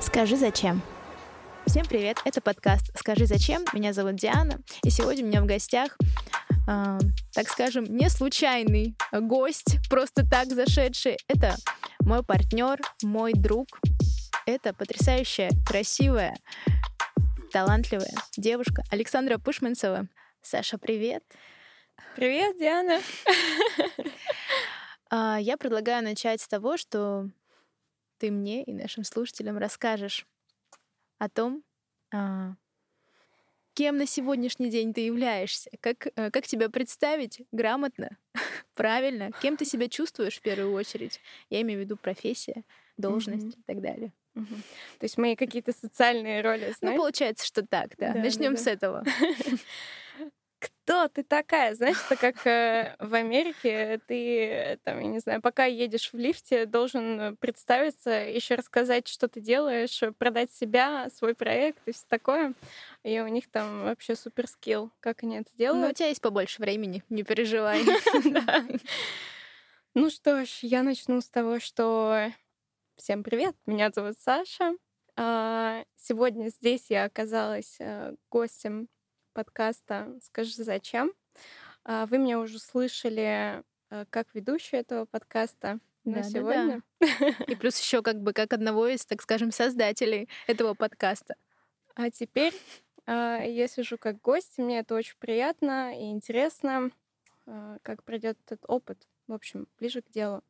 Скажи зачем? Всем привет, это подкаст «Скажи зачем?». Меня зовут Диана, и сегодня у меня в гостях, э, так скажем, не случайный гость, просто так зашедший. Это мой партнер, мой друг. Это потрясающая, красивая, талантливая девушка Александра Пушманцева. Саша, привет. Привет, Диана. А, я предлагаю начать с того, что ты мне и нашим слушателям расскажешь о том, а, кем на сегодняшний день ты являешься, как, э, как тебя представить грамотно, правильно, кем ты себя чувствуешь в первую очередь. Я имею в виду профессия, должность mm-hmm. и так далее. Угу. То есть мои какие-то социальные роли, ну, знаешь? Ну, получается, что так, да. да Начнем да, да. с этого. кто ты такая? Знаешь, это как э, в Америке ты, там, я не знаю, пока едешь в лифте, должен представиться, еще рассказать, что ты делаешь, продать себя, свой проект и все такое. И у них там вообще супер скилл, как они это делают. Ну, у тебя есть побольше времени, не переживай. Ну что ж, я начну с того, что всем привет, меня зовут Саша. А, сегодня здесь я оказалась э, гостем подкаста «Скажи, зачем?». А, вы меня уже слышали э, как ведущую этого подкаста на да, сегодня. Да, да. И плюс еще как бы как одного из, так скажем, создателей этого подкаста. А теперь а, я сижу как гость, мне это очень приятно и интересно, а, как пройдет этот опыт. В общем, ближе к делу.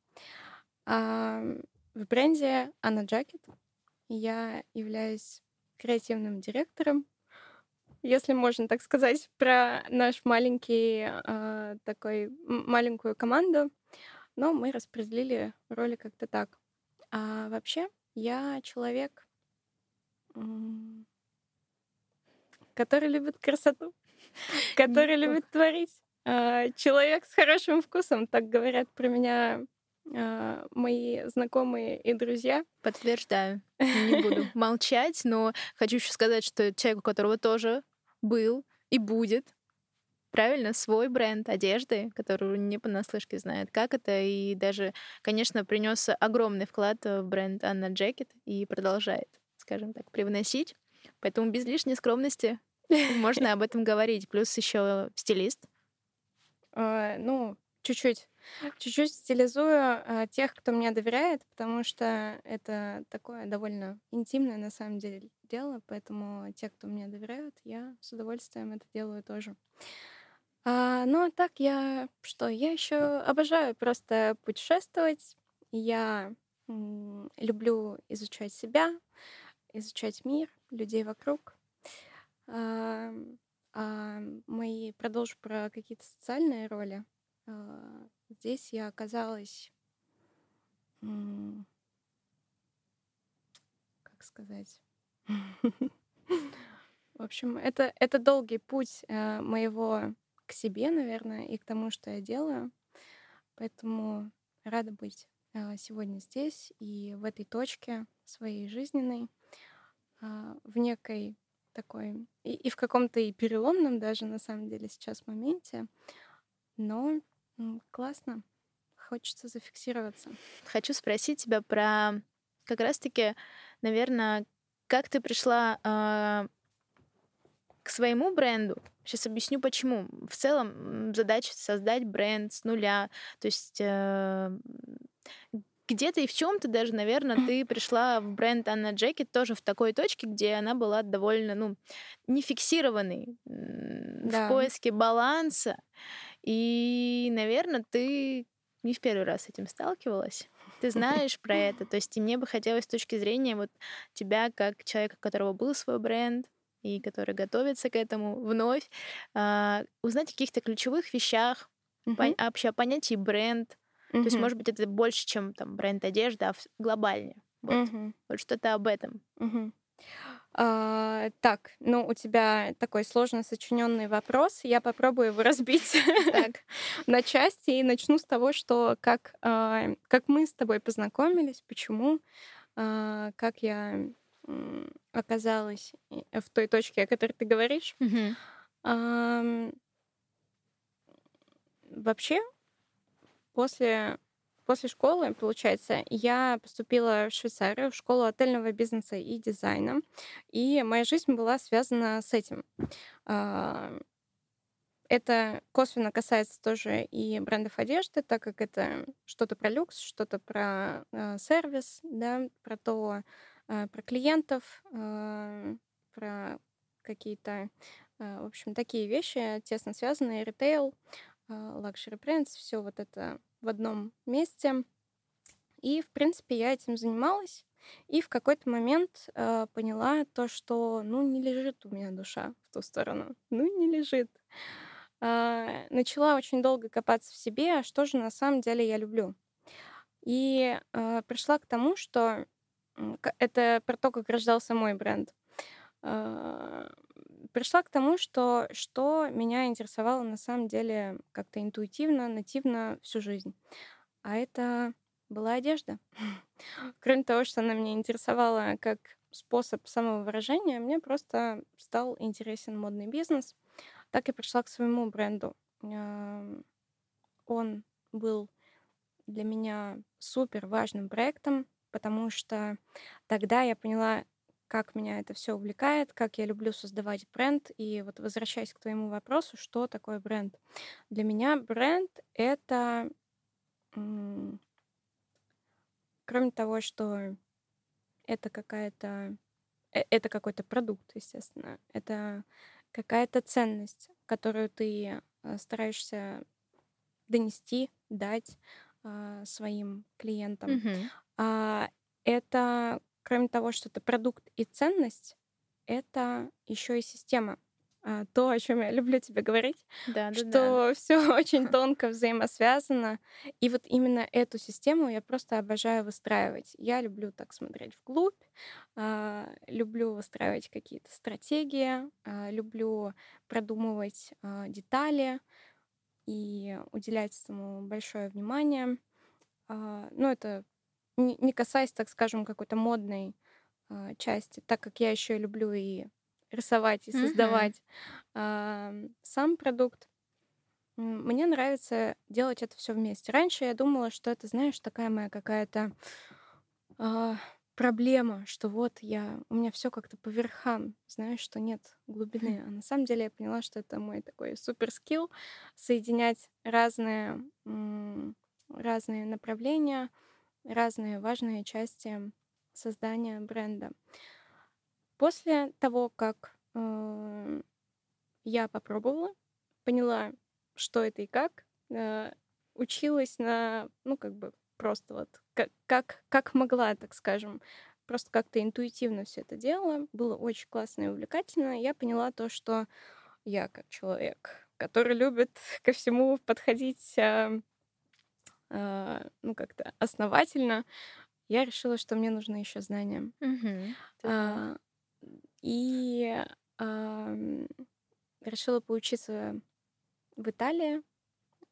В бренде Anna Jacket я являюсь креативным директором если можно так сказать, про наш маленький э, такой маленькую команду, но мы распределили роли как-то так. А вообще я человек, который любит красоту, который любит творить. А, человек с хорошим вкусом, так говорят про меня а, мои знакомые и друзья. Подтверждаю. Не буду молчать, но хочу еще сказать, что человек, у которого тоже был и будет правильно, свой бренд одежды, которую не понаслышке знает, как это, и даже, конечно, принес огромный вклад в бренд Анна Джекет и продолжает, скажем так, привносить. Поэтому без лишней скромности можно об этом говорить. Плюс еще стилист. А, ну, чуть-чуть. Чуть-чуть стилизую а, тех, кто мне доверяет, потому что это такое довольно интимное на самом деле дело, поэтому те, кто мне доверяют, я с удовольствием это делаю тоже. А, ну, а так я что? Я еще обожаю просто путешествовать. Я м, люблю изучать себя, изучать мир, людей вокруг. А, а мои продолжу про какие-то социальные роли. А, здесь я оказалась, как сказать, в общем, это, это долгий путь э, моего к себе, наверное, и к тому, что я делаю. Поэтому рада быть э, сегодня здесь и в этой точке своей жизненной, э, в некой такой, и, и в каком-то и переломном даже, на самом деле, сейчас моменте. Но классно, хочется зафиксироваться. Хочу спросить тебя про как раз-таки, наверное, как ты пришла э, к своему бренду? Сейчас объясню почему. В целом задача создать бренд с нуля. То есть э, где-то и в чем-то даже, наверное, ты пришла в бренд Анна Джекет тоже в такой точке, где она была довольно, ну, не фиксированной да. в поиске баланса. И, наверное, ты не в первый раз с этим сталкивалась ты знаешь про это. То есть и мне бы хотелось с точки зрения вот тебя, как человека, у которого был свой бренд, и который готовится к этому вновь, э, узнать о каких-то ключевых вещах, uh-huh. пон- вообще о понятии бренд. Uh-huh. То есть, может быть, это больше, чем там бренд одежды, а глобальнее. Вот, uh-huh. вот что-то об этом. Uh-huh. А, так, ну у тебя такой сложно сочиненный вопрос. Я попробую его разбить на части и начну с того, что как, а, как мы с тобой познакомились, почему, а, как я оказалась в той точке, о которой ты говоришь. Вообще, После После школы, получается, я поступила в Швейцарию, в школу отельного бизнеса и дизайна. И моя жизнь была связана с этим. А, это косвенно касается тоже и брендов одежды, так как это что-то про люкс, что-то про э, сервис, да, про то, э, про клиентов, про какие-то, в общем, такие вещи тесно связанные, ритейл, luxury brands, все вот это в одном месте. И, в принципе, я этим занималась. И в какой-то момент э, поняла то, что, ну, не лежит у меня душа в ту сторону. Ну, не лежит. Э, начала очень долго копаться в себе, а что же на самом деле я люблю. И э, пришла к тому, что это про то, как рождался мой бренд. Э, пришла к тому, что что меня интересовало на самом деле как-то интуитивно, нативно всю жизнь. А это была одежда. Кроме того, что она меня интересовала как способ самовыражения, мне просто стал интересен модный бизнес. Так я пришла к своему бренду. Он был для меня супер важным проектом, потому что тогда я поняла, как меня это все увлекает, как я люблю создавать бренд. И вот возвращаясь к твоему вопросу, что такое бренд? Для меня бренд — это, кроме того, что это какая-то э, это какой-то продукт, естественно. Это какая-то ценность, которую ты э, стараешься донести, дать а, своим клиентам. Мгм. А, это кроме того, что это продукт и ценность, это еще и система. А, то, о чем я люблю тебе говорить, Да, да, да. что все очень тонко взаимосвязано. И вот именно эту систему я просто обожаю выстраивать. Я люблю так смотреть вглубь, а, люблю выстраивать какие-то стратегии, а, люблю продумывать детали и уделять этому большое внимание. Ну, это не, касаясь, так скажем, какой-то модной а, части, так как я еще люблю и рисовать, и создавать а, сам продукт, мне нравится делать это все вместе. Раньше я думала, что это, знаешь, такая моя какая-то а, проблема, что вот я, у меня все как-то по верхам, знаешь, что нет глубины. А на самом деле я поняла, что это мой такой супер скилл соединять разные, разные направления, разные важные части создания бренда. После того, как э, я попробовала, поняла, что это и как, э, училась на, ну, как бы просто вот как, как, как могла, так скажем, просто как-то интуитивно все это делала. Было очень классно и увлекательно. Я поняла то, что я как человек, который любит ко всему подходить э, ну, как-то основательно, я решила, что мне нужны еще знания. А, и решила поучиться в Италии,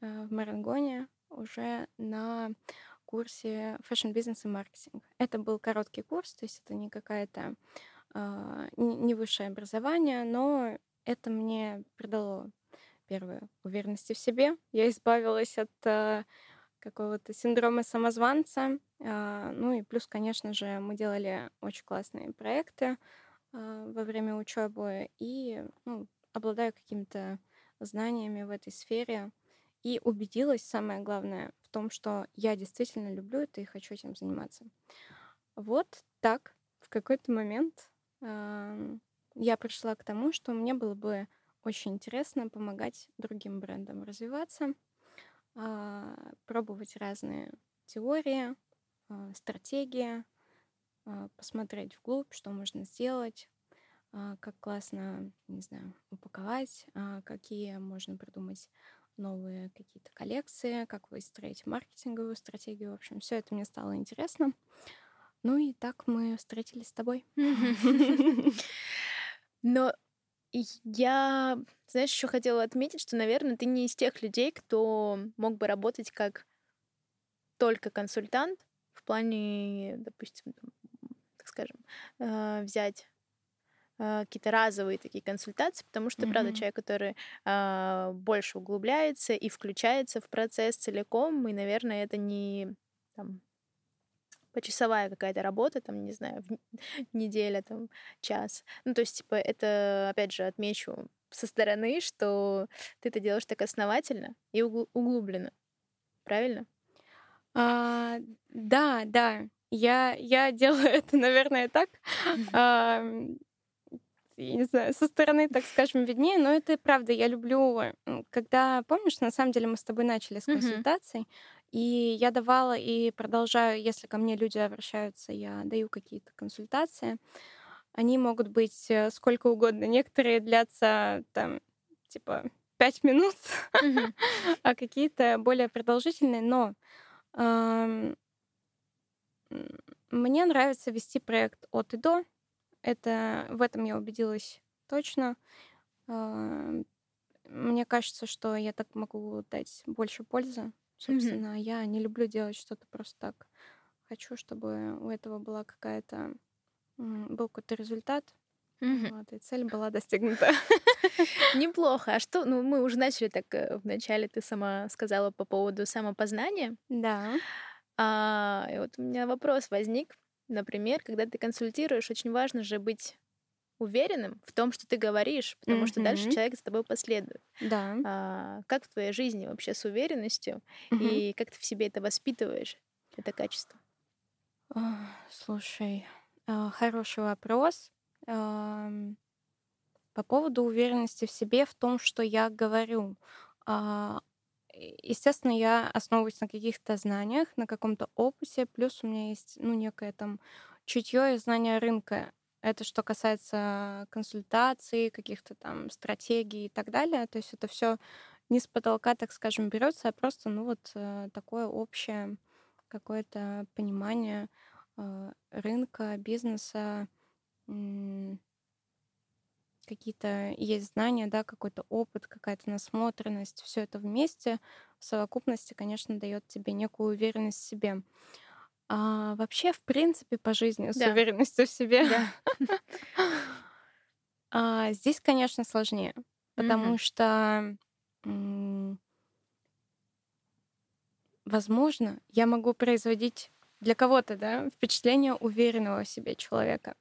а, в Марангоне, уже на курсе Fashion Business и маркетинг. Это был короткий курс, то есть это не какая-то а, не высшее образование, но это мне придало первое уверенности в себе. Я избавилась от а, какого-то синдрома самозванца. А, Ну и плюс, конечно же, мы делали очень классные проекты а, во время учебы и ну, обладаю какими-то знаниями в этой сфере. И убедилась, самое главное, в том, что я действительно люблю это и хочу этим заниматься. Вот так в какой-то момент я пришла к тому, что мне было бы очень интересно помогать другим брендам развиваться, пробовать разные теории, а, стратегии, а, посмотреть вглубь, что можно сделать, а, как классно, не знаю, упаковать, а, какие можно придумать новые какие-то коллекции, как выстроить маркетинговую стратегию. В общем, все это мне стало интересно. Ну и так мы встретились с тобой. Но я, знаешь, еще хотела отметить, что, наверное, ты не из тех людей, кто мог бы работать как только консультант в плане, допустим, так скажем, э, взять э, какие-то разовые такие консультации, потому что, правда, Мгм. человек, который э, больше углубляется и включается в процесс целиком, и, наверное, это не там, почасовая какая-то работа, там, не знаю, неделя, там, час. Ну, то есть, типа, это, опять же, отмечу со стороны, что ты это делаешь так основательно и угл- углубленно. Правильно? А, да, да. Я, я делаю это, наверное, так. Ам, я не знаю, со стороны, так скажем, виднее, но это правда. Я люблю, когда, помнишь, на самом деле мы с тобой начали с консультаций, и я давала и продолжаю, если ко мне люди обращаются, я даю какие-то консультации. Они могут быть э, сколько угодно. Некоторые длятся там, типа, пять минут, а какие-то более продолжительные. Но мне нравится вести проект от и до. Это в этом я убедилась точно. Мне кажется, что я так могу дать больше пользы. Собственно, я не люблю делать что-то просто так. Хочу, чтобы у этого была какая-то был какой-то результат, Мгм. вот, и цель была достигнута. Неплохо. А что, ну, мы уже начали так э, вначале, ты сама сказала по поводу самопознания. Да. А, и вот у меня вопрос возник. Например, когда ты консультируешь, очень важно же быть уверенным в том, что ты говоришь, потому что дальше человек за тобой последует. Да. А, как в твоей жизни вообще с уверенностью Мгм. и как ты в себе это воспитываешь, это качество? Слушай, а, хороший вопрос. По поводу уверенности в себе, в том, что я говорю. А, Естественно, я основываюсь на каких-то знаниях, на каком-то опыте, плюс у меня есть, ну, некое там чутье и знание рынка. Это что касается консультаций, каких-то там стратегий и так далее. То есть это все не с потолка, так скажем, берется, а просто, ну, вот э, такое общее какое-то понимание э, рынка, бизнеса, какие-то есть знания, да, какой-то опыт, какая-то насмотренность, все это вместе в совокупности, конечно, дает тебе некую уверенность в себе. А вообще, в принципе, по жизни с Да. уверенностью в себе Да. а, здесь, конечно, сложнее, потому Мгм. что, м, возможно, я могу производить для кого-то, да, впечатление уверенного в себе человека.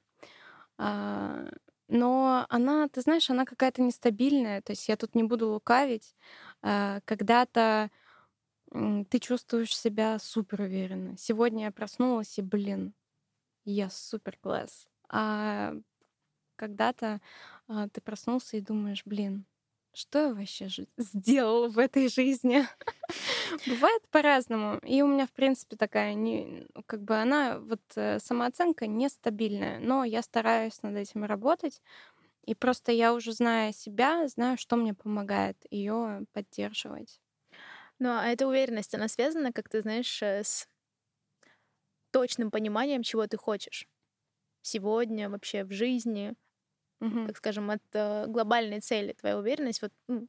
А, но она, ты знаешь, она какая-то нестабильная. То есть я тут не буду лукавить. А, когда-то ты чувствуешь себя супер уверенно. Сегодня я проснулась и, блин, я супер класс. А когда-то а, ты проснулся и думаешь, блин, что я вообще сделал в этой жизни? Бывает по-разному. И у меня, в принципе, такая, не, ну, как бы она, вот э, самооценка нестабильная, но я стараюсь над этим работать. И просто я уже зная себя, знаю, что мне помогает ее поддерживать. Ну, а эта уверенность, она связана, как ты знаешь, э, с точным пониманием, чего ты хочешь сегодня, вообще в жизни, Мгм. так скажем, от э, глобальной цели. Твоя уверенность, вот ну,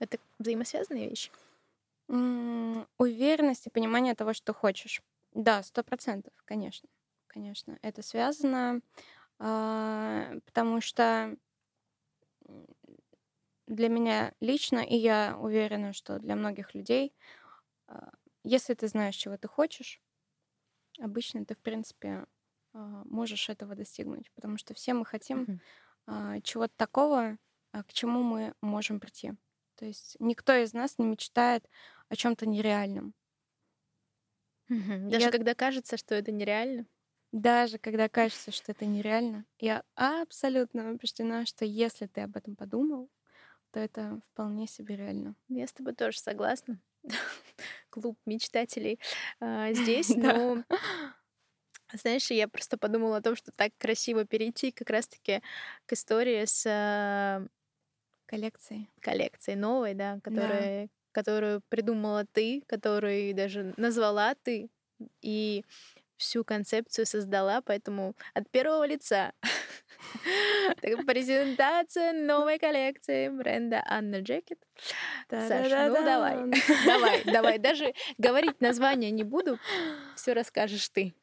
это взаимосвязанные вещи. М, Уверенность и понимание того, что хочешь. Да, сто процентов, конечно. Конечно, это связано, а, потому что для меня лично, и я уверена, что для многих людей, а, если ты знаешь, чего ты хочешь, обычно ты, в принципе, а, можешь этого достигнуть, потому что все мы хотим а, чего-то такого, к чему мы можем прийти. То есть никто из нас не мечтает о чем-то нереальном. Мгм. Даже Я- когда кажется, что это нереально. Даже когда кажется, что это нереально, я абсолютно убеждена, что если ты об этом подумал, то это вполне себе реально. Я с тобой тоже согласна. Клуб мечтателей а, здесь, Да. но знаешь, я просто подумала о том, что так красиво перейти как раз-таки к истории с а, Коллекции. коллекцией новой, да, которая, которую придумала ты, которую даже назвала ты и всю концепцию создала, поэтому от первого лица презентация новой коллекции бренда Анна Джекет. Саш, ну давай, давай, давай. Даже говорить название не буду, все расскажешь ты.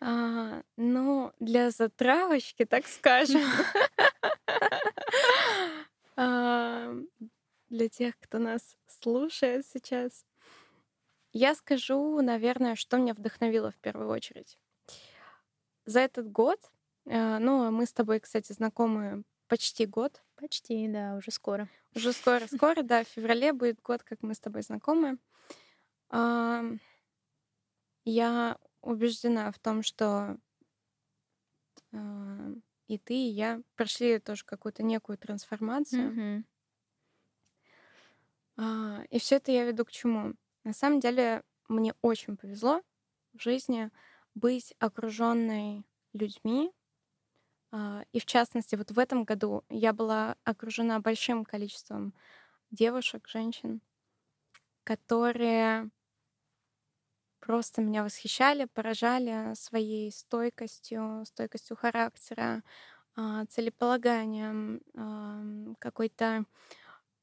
А, ну, для затравочки, так скажем. А, для тех, кто нас слушает сейчас. Я скажу, наверное, что меня вдохновило в первую очередь. За этот год, ну, мы с тобой, кстати, знакомы почти год. Почти, да, уже скоро. Уже скоро, скоро, да, в феврале будет год, как мы с тобой знакомы. Я убеждена в том, что и ты, и я прошли тоже какую-то некую трансформацию. А, И все это я веду к чему? На самом деле мне очень повезло в жизни быть окруженной людьми. А, И в частности, вот в этом году я была окружена большим количеством девушек, женщин, которые просто меня восхищали, поражали своей стойкостью, стойкостью характера, а, целеполаганием, какой-то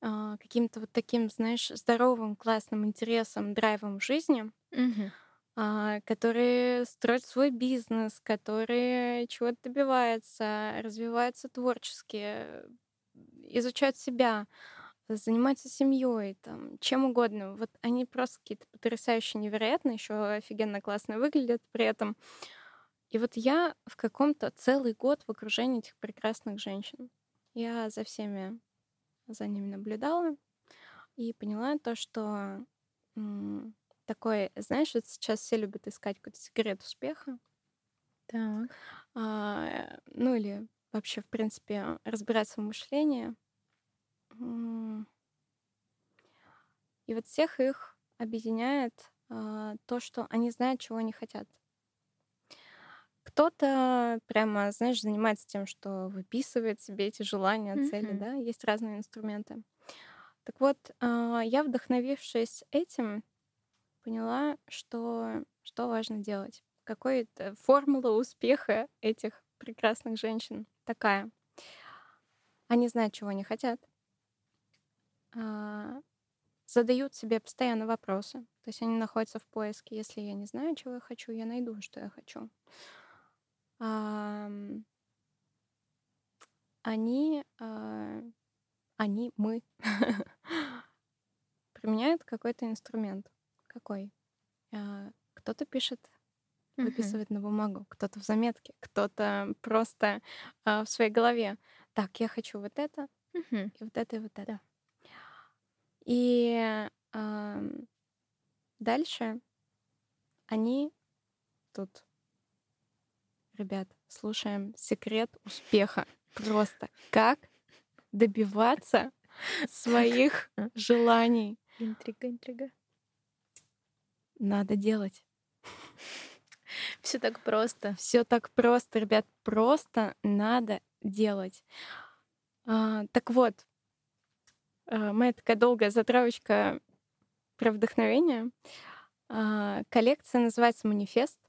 а, каким-то вот таким, знаешь, здоровым, классным интересом, драйвом в жизни, Мгм. А, которые строят свой бизнес, которые чего-то добиваются, развиваются творчески, изучают себя, занимаются семьей, там, чем угодно. Вот они просто какие-то потрясающие, невероятные, еще офигенно классно выглядят при этом. И вот я в каком-то целый год в окружении этих прекрасных женщин. Я за всеми, за ними наблюдала и поняла то, что такой, знаешь, вот сейчас все любят искать какой-то секрет успеха, Так. а, ну или вообще, в принципе, разбираться в мышлении. И вот всех их объединяет а, то, что они знают, чего они хотят. Кто-то прямо, знаешь, занимается тем, что выписывает себе эти желания, цели, Мгм. да, есть разные инструменты. Так вот, а, я, вдохновившись этим, поняла, что, что важно делать. Какой-то формула успеха этих прекрасных женщин такая. Они знают, чего они хотят, а, задают себе постоянно вопросы. То есть они находятся в поиске. Если я не знаю, чего я хочу, я найду, что я хочу. Они, а, они, мы применяют какой-то инструмент. Какой? А, Кто-то пишет, выписывает на бумагу, кто-то в заметке, кто-то просто а, в своей голове. Так, я хочу вот это, Мгм. и вот это, и вот это. Да. И ам, дальше они тут, ребят, слушаем секрет успеха. Просто как добиваться своих желаний. Интрига, интрига. Надо делать. Все так просто. Все так просто, ребят, просто надо делать. А, так вот, а, моя такая долгая затравочка про вдохновение. А, коллекция называется «Манифест»,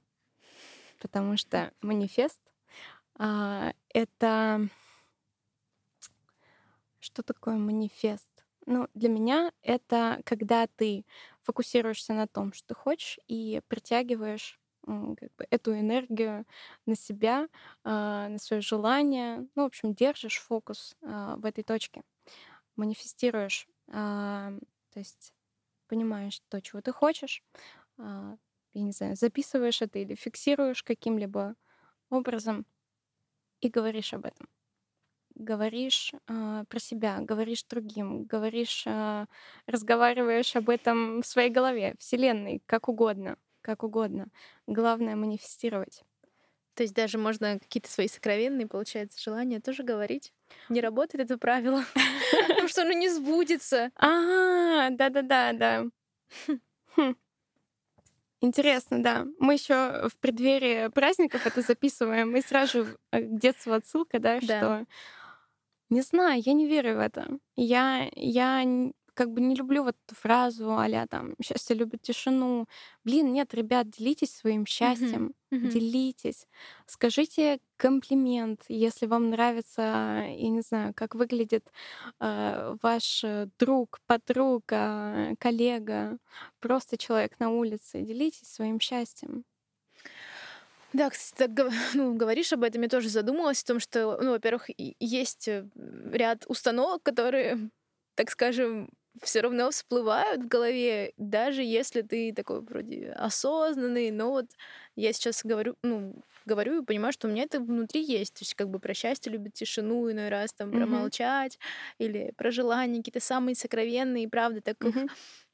потому что манифест а, — это... Что такое манифест? Ну, для меня это когда ты фокусируешься на том, что ты хочешь, и притягиваешь как бы эту энергию на себя, а, на свое желание. Ну, в общем, держишь фокус а, в этой точке, манифестируешь, а, то есть понимаешь то, чего ты хочешь, я не знаю, записываешь это или фиксируешь каким-либо образом и говоришь об этом. Говоришь а, про себя, говоришь другим, говоришь, а, разговариваешь об этом в своей голове, вселенной, как угодно, как угодно. Главное манифестировать. То есть даже можно какие-то свои сокровенные, получается, желания тоже говорить. Не работает это правило, потому что оно не сбудется. А, да-да-да, да. Хм. Интересно, да. Мы еще в преддверии праздников это записываем, и сразу же э, к детству отсылка, да, Да. что не знаю, я не верю в это. Я, я как бы не люблю вот эту фразу а там «счастье любит тишину». Блин, нет, ребят, делитесь своим счастьем, Мгм. делитесь. Скажите комплимент, если вам нравится, я не знаю, как выглядит э, ваш э, друг, подруга, коллега, просто человек на улице. Делитесь своим счастьем. Да, кстати, так ну, говоришь об этом, я тоже задумалась о том, что, ну, во-первых, есть э, ряд установок, которые, так скажем, все равно всплывают в голове, даже если ты такой вроде осознанный, но вот я сейчас говорю, ну, говорю и понимаю, что у меня это внутри есть. То есть как бы про счастье любит тишину иной раз, там, про молчать или про желания какие-то самые сокровенные, правда, так их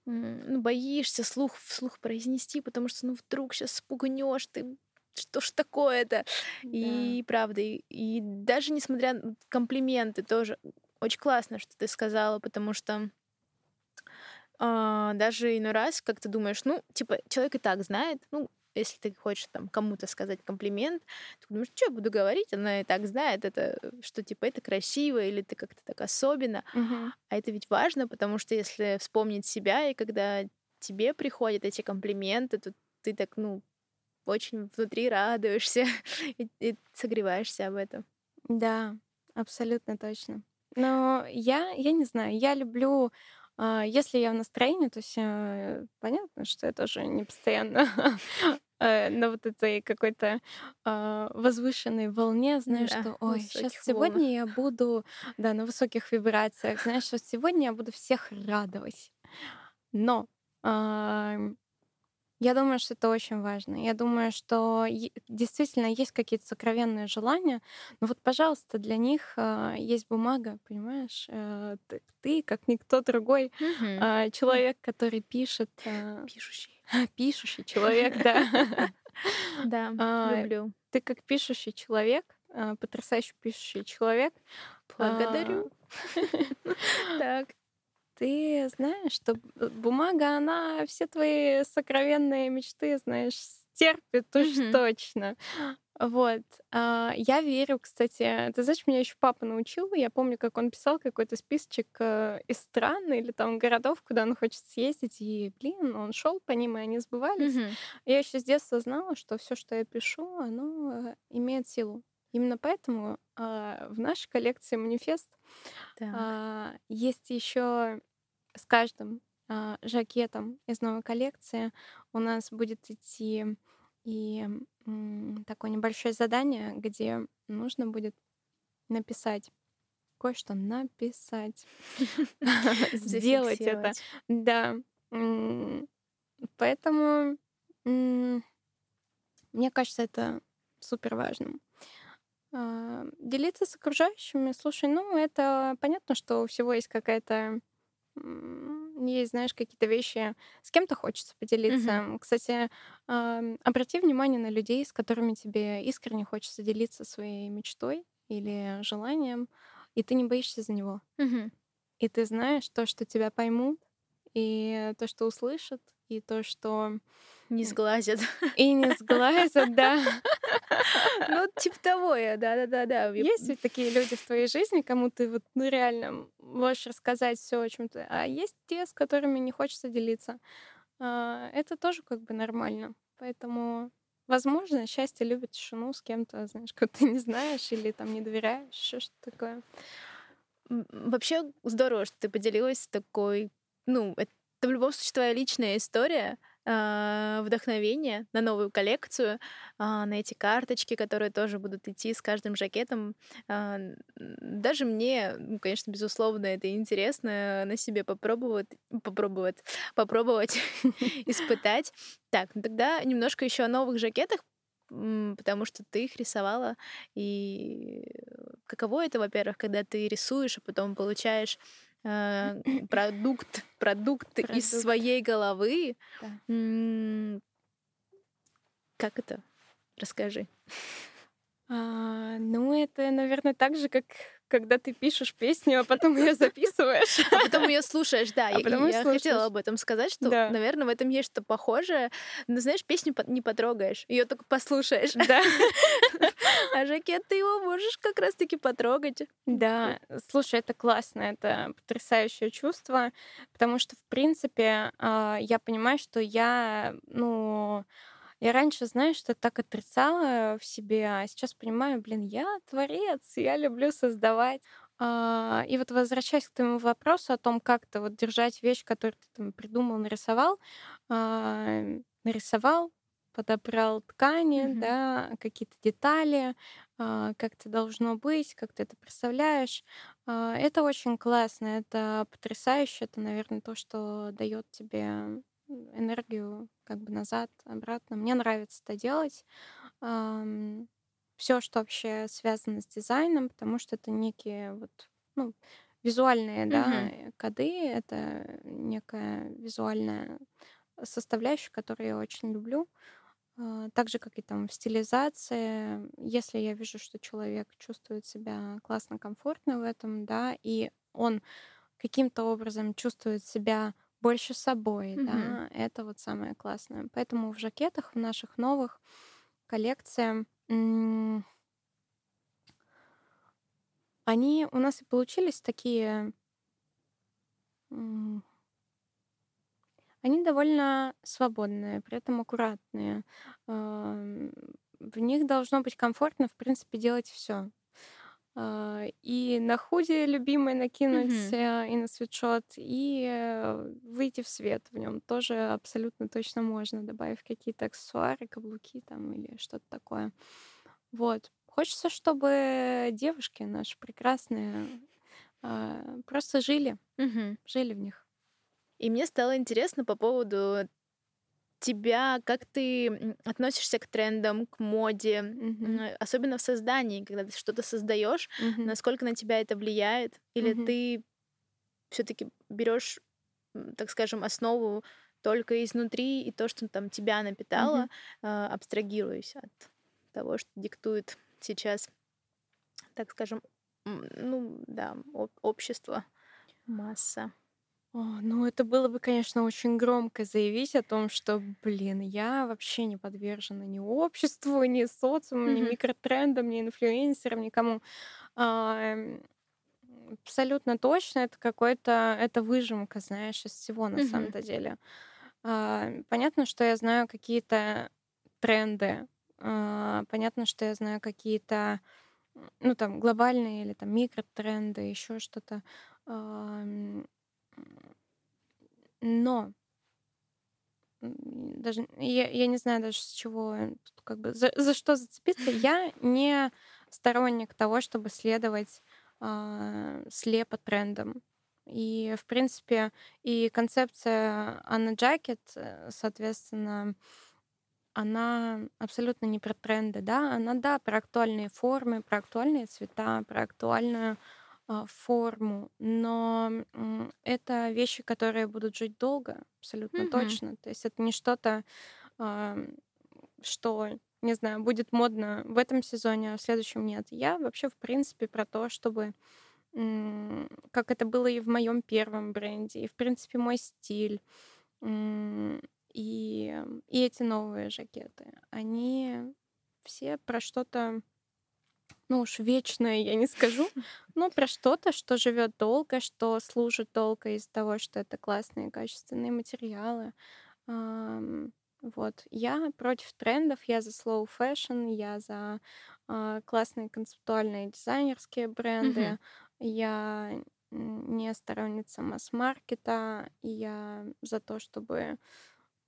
ну, боишься слух вслух произнести, потому что, ну, вдруг сейчас спугнешь ты что ж такое-то? Да. И правда, и, и даже несмотря на комплименты, тоже очень классно, что ты сказала, потому что а, даже иной раз, как ты думаешь, ну, типа, человек и так знает, ну, если ты хочешь там кому-то сказать комплимент, ты думаешь, что я буду говорить, она и так знает это, что типа это красиво или ты как-то так особенно. Угу. А это ведь важно, потому что если вспомнить себя, и когда тебе приходят эти комплименты, то ты так, ну, очень внутри радуешься и, и согреваешься об этом. Да, абсолютно точно. Но я, я не знаю, я люблю а, если я в настроении, то есть э, понятно, что я тоже не постоянно э, на вот этой какой-то а, возвышенной волне, знаешь, да, что, ой, сейчас сегодня я буду, да, на высоких вибрациях, знаешь, что сегодня я буду всех радовать. Но я думаю, что это очень важно. Я думаю, что действительно есть какие-то сокровенные желания, но вот, пожалуйста, для них э, есть бумага, понимаешь? Э, ты, ты, как никто другой, э, человек, который пишет. Э, пишущий. Пишущий человек, да. Да, люблю. Ты как пишущий человек, потрясающий пишущий человек. Благодарю. Так ты знаешь, что бумага, она все твои сокровенные мечты, знаешь, стерпит уж mm-hmm. точно. Вот. А, я верю, кстати, ты знаешь, меня еще папа научил. Я помню, как он писал какой-то списочек э, из стран или там городов, куда он хочет съездить. И, блин, он шел по ним, и они сбывались. Mm-hmm. Я еще с детства знала, что все, что я пишу, оно э, имеет силу. Именно поэтому э, в нашей коллекции манифест э, есть еще с каждым э, жакетом из новой коллекции у нас будет идти и такое небольшое задание, где нужно будет написать кое-что написать, сделать это. Да. Поэтому мне кажется, это супер важным. А, делиться с окружающими, слушай, ну это понятно, что у всего есть какая-то есть, знаешь, какие-то вещи, с кем-то хочется поделиться. Mm-hmm. Кстати, э, обрати внимание на людей, с которыми тебе искренне хочется делиться своей мечтой или желанием, и ты не боишься за него. Mm-hmm. И ты знаешь то, что тебя поймут, и то, что услышат, и то, что... Не сглазят. И не сглазят, да. Ну, типа того, я, да-да-да-да. Есть ведь такие люди в твоей жизни, кому ты вот ну, реально можешь рассказать все о чем то А есть те, с которыми не хочется делиться. А, это тоже как бы нормально. Поэтому Возможно, счастье любит тишину с кем-то, знаешь, кого ты не знаешь или там не доверяешь, еще что-то такое. Вообще здорово, что ты поделилась такой, ну, это в любом случае твоя личная история, вдохновение на новую коллекцию, а, на эти карточки, которые тоже будут идти с каждым жакетом. А, даже мне, ну, конечно, безусловно, это интересно на себе попробовать, попробовать, попробовать, испытать. Так, ну тогда немножко еще о новых жакетах, потому что ты их рисовала, и каково это, во-первых, когда ты рисуешь, а потом получаешь э, продукт, продукт, продукт из своей головы. Да. Как это? Расскажи. А, ну, это, наверное, так же, как когда ты пишешь песню, а потом ее записываешь. А потом ее слушаешь, да. А я, я хотела об этом сказать, что, да. наверное, в этом есть что-то похожее. Но знаешь, песню не потрогаешь, ее только послушаешь. Да. А жакет ты его можешь как раз-таки потрогать. Да, слушай, это классно, это потрясающее чувство, потому что, в принципе, а, я понимаю, что я, ну, я раньше, знаешь, что так отрицала в себе, а сейчас понимаю, блин, я творец, я люблю создавать. А, и вот возвращаясь к твоему вопросу о том, как то вот держать вещь, которую ты там придумал, нарисовал, а, нарисовал, подобрал ткани, Мгм. да, какие-то детали, а, как это должно быть, как ты это представляешь. Это очень классно, это потрясающе, это, наверное, то, что дает тебе энергию как бы назад, обратно. Мне нравится это делать. Все, что вообще связано с дизайном, потому что это некие вот, ну, визуальные, да, Мгм. э, коды, это некая визуальная составляющая, которую я очень люблю. А, Так же, как и там в стилизации, если я вижу, что человек чувствует себя классно, комфортно в этом, да, и он каким-то образом чувствует себя больше собой, Мгм. да, это вот самое классное. Поэтому в жакетах в наших новых коллекциях они у нас и получились такие, они довольно свободные, при этом аккуратные. В них должно быть комфортно, в принципе, делать все. А, и на худи любимое накинуть, э, и на свитшот, и, э, выйти в свет в нем тоже абсолютно точно можно, добавив какие-то аксессуары, каблуки там или что-то такое. Вот. Хочется, чтобы девушки наши прекрасные, а, просто жили, Мгм. жили в них. И мне стало интересно по поводу тебя, как ты относишься к трендам, к моде, м, особенно в создании, когда ты что-то создаешь, Мгм. насколько на тебя это влияет, или Мгм. ты все-таки берешь, так скажем, основу только изнутри и то, что там тебя напитало, а, абстрагируясь от того, что диктует сейчас, так скажем, ну да, об- общество, масса. О, ну, это было бы, конечно, очень громко заявить о том, что, блин, я вообще не подвержена ни обществу, ни социуму, ни Мгм. микротрендам, ни инфлюенсерам, никому. А, абсолютно точно это какой-то, это выжимка, знаешь, из всего на Мгм. самом-то деле. А, понятно, что я знаю какие-то тренды, а, понятно, что я знаю какие-то, ну, там, глобальные или там микротренды, еще что-то. Но даже я я не знаю даже с чего э, тут как бы за за что зацепиться. Я не сторонник того, чтобы следовать, а, слепо трендам. И, в принципе, и концепция Anna Jacket, э, соответственно, она абсолютно не про тренды, да. Она, да, про актуальные формы, про актуальные цвета, про актуальную, форму, но, это вещи, которые будут жить долго, абсолютно Мгм. точно. То есть это не что-то, ам, что, не знаю, будет модно в этом сезоне, а в следующем нет. Я вообще, в принципе, про то, чтобы, как это было и в моем первом бренде, и, в принципе, мой стиль, и, и эти новые жакеты, они все про что-то, ну уж вечное я не скажу, но про что-то, что живет долго, что служит долго из-за того, что это классные качественные материалы. Вот. Я против трендов, я за slow fashion, я за а, классные концептуальные дизайнерские бренды, я не сторонница масс-маркета, я за то, чтобы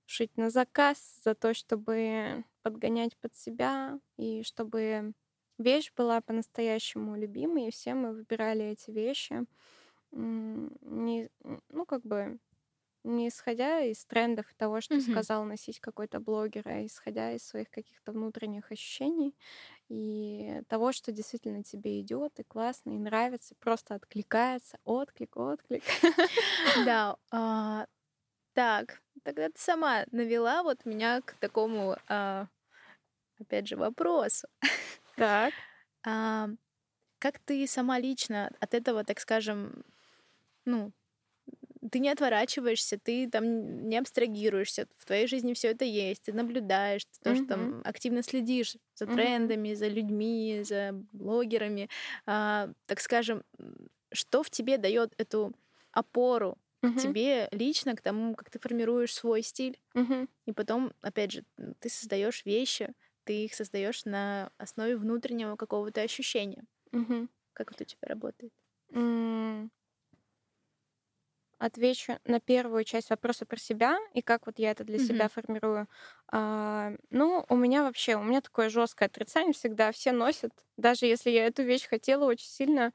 шить на заказ, за то, чтобы подгонять под себя, и чтобы вещь была по-настоящему любимой, и все мы выбирали эти вещи, не, ну, как бы не исходя из трендов и того, что Мгм. сказал носить какой-то блогер, а исходя из своих каких-то внутренних ощущений и того, что действительно тебе идет и классно, и нравится, просто откликается, отклик, отклик. Да, а, так, тогда ты сама навела вот меня к такому, а, опять же, вопросу. Так. А, как ты сама лично от этого, так скажем, ну, ты не отворачиваешься, ты там не абстрагируешься, в твоей жизни все это есть, ты наблюдаешь, ты тоже Мгм. там активно следишь за трендами, за людьми, за блогерами. А, так скажем, что в тебе дает эту опору к Мгм. тебе лично, к тому, как ты формируешь свой стиль? Мгм. И потом, опять же, ты создаешь вещи, ты их создаешь на основе внутреннего какого-то ощущения. Мгм. Как это у тебя работает? М, отвечу на первую часть вопроса про себя и как вот я это для себя Мгм. формирую. А, ну, у меня вообще, у меня такое жесткое отрицание всегда. Все носят, даже если я эту вещь хотела очень сильно,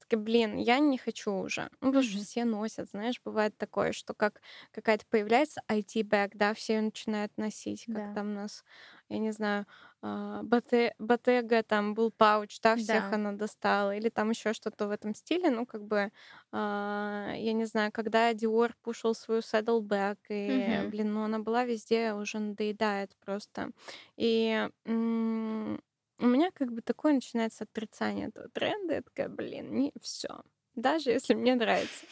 такая, блин, я не хочу уже. Ну, потому что Мгм. все носят, знаешь, бывает такое, что как какая-то появляется IT-бэг, да, все её начинают носить, как Да. там у нас, я не знаю, а, Botte- Bottega, там был пауч, да, всех Да. она достала, или там еще что-то в этом стиле, ну, как бы, а, я не знаю, когда Dior пушил свою Saddleback, и, Мгм. блин, ну, она была везде, уже надоедает просто. И у меня как бы такое начинается отрицание этого тренда. Я такая, блин, не все. Даже если мне нравится.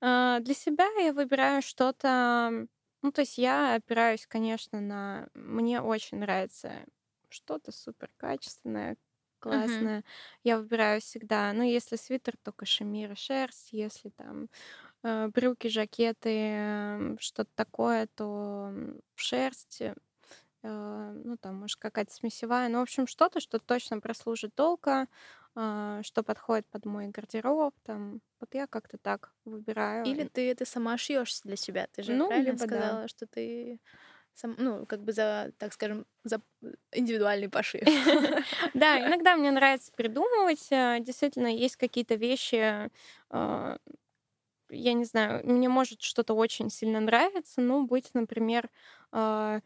А, Для себя я выбираю что-то... Ну, то есть я опираюсь, конечно, на... Мне очень нравится что-то супер качественное, классное. Я выбираю всегда, ну, если свитер, то кашемир и шерсть, если там э, брюки, жакеты, м, что-то такое, то шерсть, э, ну, там, может, какая-то смесевая, ну, в общем, что-то, что точно прослужит долго, что подходит под мой гардероб, там, вот я как-то так выбираю. Или ты это сама шьешь для себя? Ты же Ну, правильно либо да. сказала, что ты сам, ну, как бы за, так скажем, за индивидуальный пошив. Да, иногда мне нравится придумывать. э, Действительно, есть какие-то вещи, а, я не знаю, мне может что-то очень сильно нравиться, ну, быть, например, а,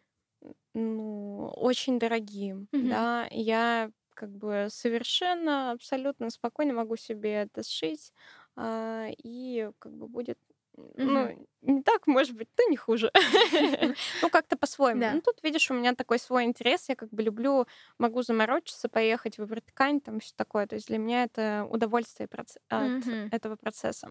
ну, очень дорогим, да, я как бы совершенно, абсолютно спокойно могу себе это сшить, а, и как бы будет, ну, Мгм. не так, может быть, но не хуже. Ну, как-то по-своему. Да. Ну, тут, видишь, у меня такой свой интерес. Я как бы люблю, могу заморочиться, поехать, выбрать ткань, там все такое. То есть для меня это удовольствие проц- от этого процесса.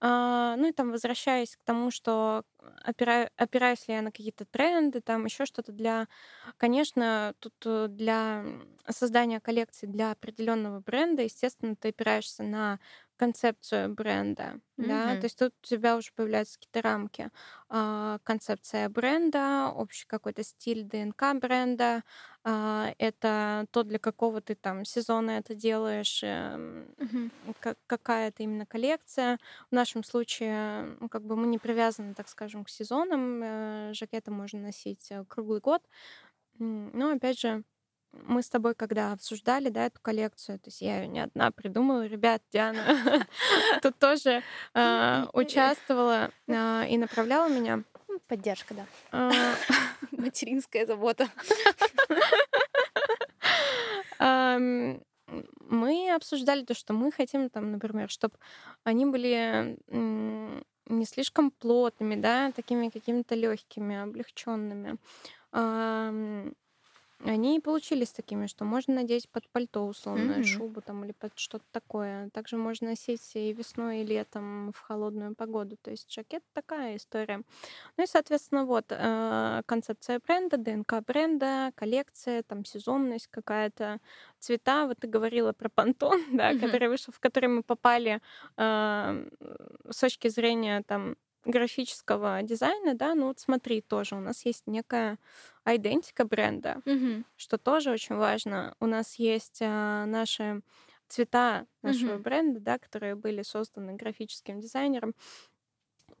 А, Ну и там возвращаясь к тому, что опира- опираюсь ли я на какие-то тренды, там еще что-то для, конечно, тут э, для создания коллекции для определенного бренда, естественно, ты опираешься на концепцию бренда, да, Мгм. то есть тут у тебя уже появляются какие-то рамки. А, Концепция бренда, общий какой-то стиль ДНК бренда, а, это то, для какого ты там сезона это делаешь, ка- какая это именно коллекция. В нашем случае, ну, как бы мы не привязаны, так скажем, к сезонам. э, Жакеты можно носить э, круглый год. Но опять же, мы с тобой, когда обсуждали, да, эту коллекцию, то есть я ее не одна придумала, ребят, Диана тут тоже а, участвовала а, и направляла меня. Ну, Поддержка, да. А, Материнская забота. Мы обсуждали то, что мы хотим, там, например, чтобы они были не слишком плотными, да, такими какими-то легкими, облегченными. Они и получились такими, что можно надеть под пальто условную Мгм. шубу там или под что-то такое. Также можно носить и весной, и летом в холодную погоду. То есть жакет такая история. Ну и, соответственно, вот э, концепция бренда, ДНК бренда, коллекция, там сезонность какая-то, цвета. Вот ты говорила про понтон, да, Мгм. который вышел, в который мы попали э, с точки зрения там графического дизайна, да, ну вот смотри, тоже у нас есть некая идентика бренда, Мгм. что тоже очень важно. У нас есть а, наши цвета нашего Мгм. бренда, да, которые были созданы графическим дизайнером,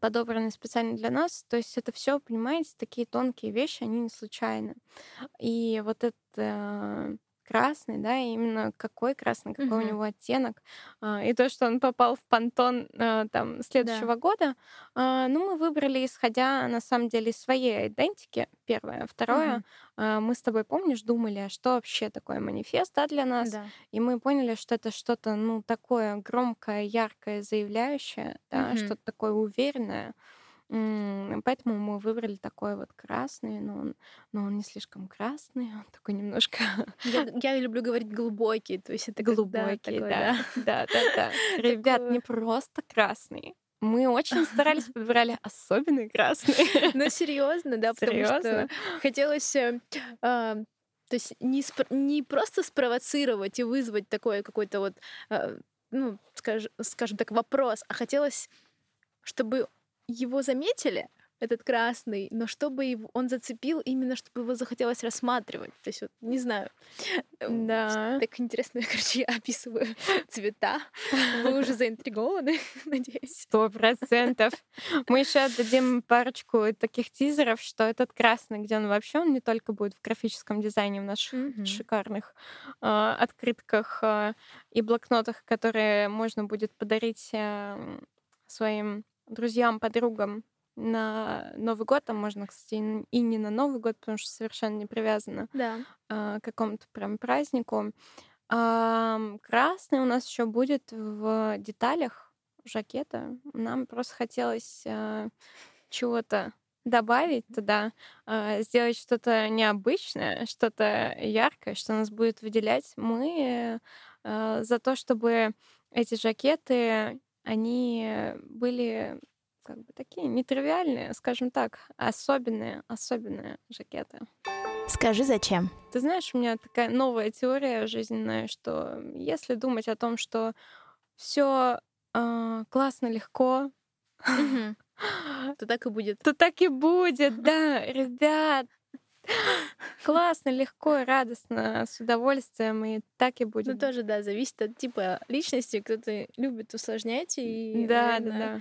подобраны специально для нас. То есть это все, понимаете, такие тонкие вещи, они не случайны. И вот этот э, красный, да, именно какой красный, какой у Мгм. него оттенок, а, и то, что он попал в пантон а, там следующего года, а, ну, мы выбрали, исходя, на самом деле, из своей идентики, первое. Второе, а, мы с тобой, помнишь, думали, а что вообще такое манифест, да, для нас? Да. И мы поняли, что это что-то, ну, такое громкое, яркое, заявляющее, да, Мгм. что-то такое уверенное. Поэтому мы выбрали такой вот красный, но он, но он не слишком красный, он такой немножко Я, я люблю говорить глубокий, то есть это когда глубокий, такой, да, да, да, да. Ребят, не просто красный. Мы очень старались, подбирали особенный красный. Ну, серьезно, да, потому что хотелось э, а, то есть не, спро- не просто спровоцировать и вызвать такой какой-то вот, а, ну, скаж- скажем так, вопрос, а хотелось, чтобы его заметили, этот красный, но чтобы его, он зацепил именно, чтобы его захотелось рассматривать. То есть вот, не знаю. Да. Так интересно, короче, я описываю цвета. Вы уже заинтригованы, надеюсь. Сто процентов. Мы еще отдадим парочку таких тизеров, что этот красный, где он вообще, он не только будет в графическом дизайне в наших Мгм. шикарных э, открытках э, и блокнотах, которые можно будет подарить э, своим друзьям, подругам на Новый год, а можно, кстати, и не на Новый год, потому что совершенно не привязано Да. а, к какому-то прям празднику. Красный у нас еще будет в деталях жакета. Нам просто хотелось а, чего-то добавить туда, а, сделать что-то необычное, что-то яркое, что нас будет выделять. Мы за то, чтобы эти жакеты, они были как бы такие нетривиальные, скажем так, особенные, особенные жакеты. Скажи, зачем? Ты знаешь, у меня такая новая теория жизненная, что если думать о том, что все классно, легко. То так и будет. то так и будет, да, ребят. Классно, легко радостно, с удовольствием, и так и Ну, будет. тоже, да, зависит от типа личности. Кто-то любит усложнять и, Да, да, наверное, да.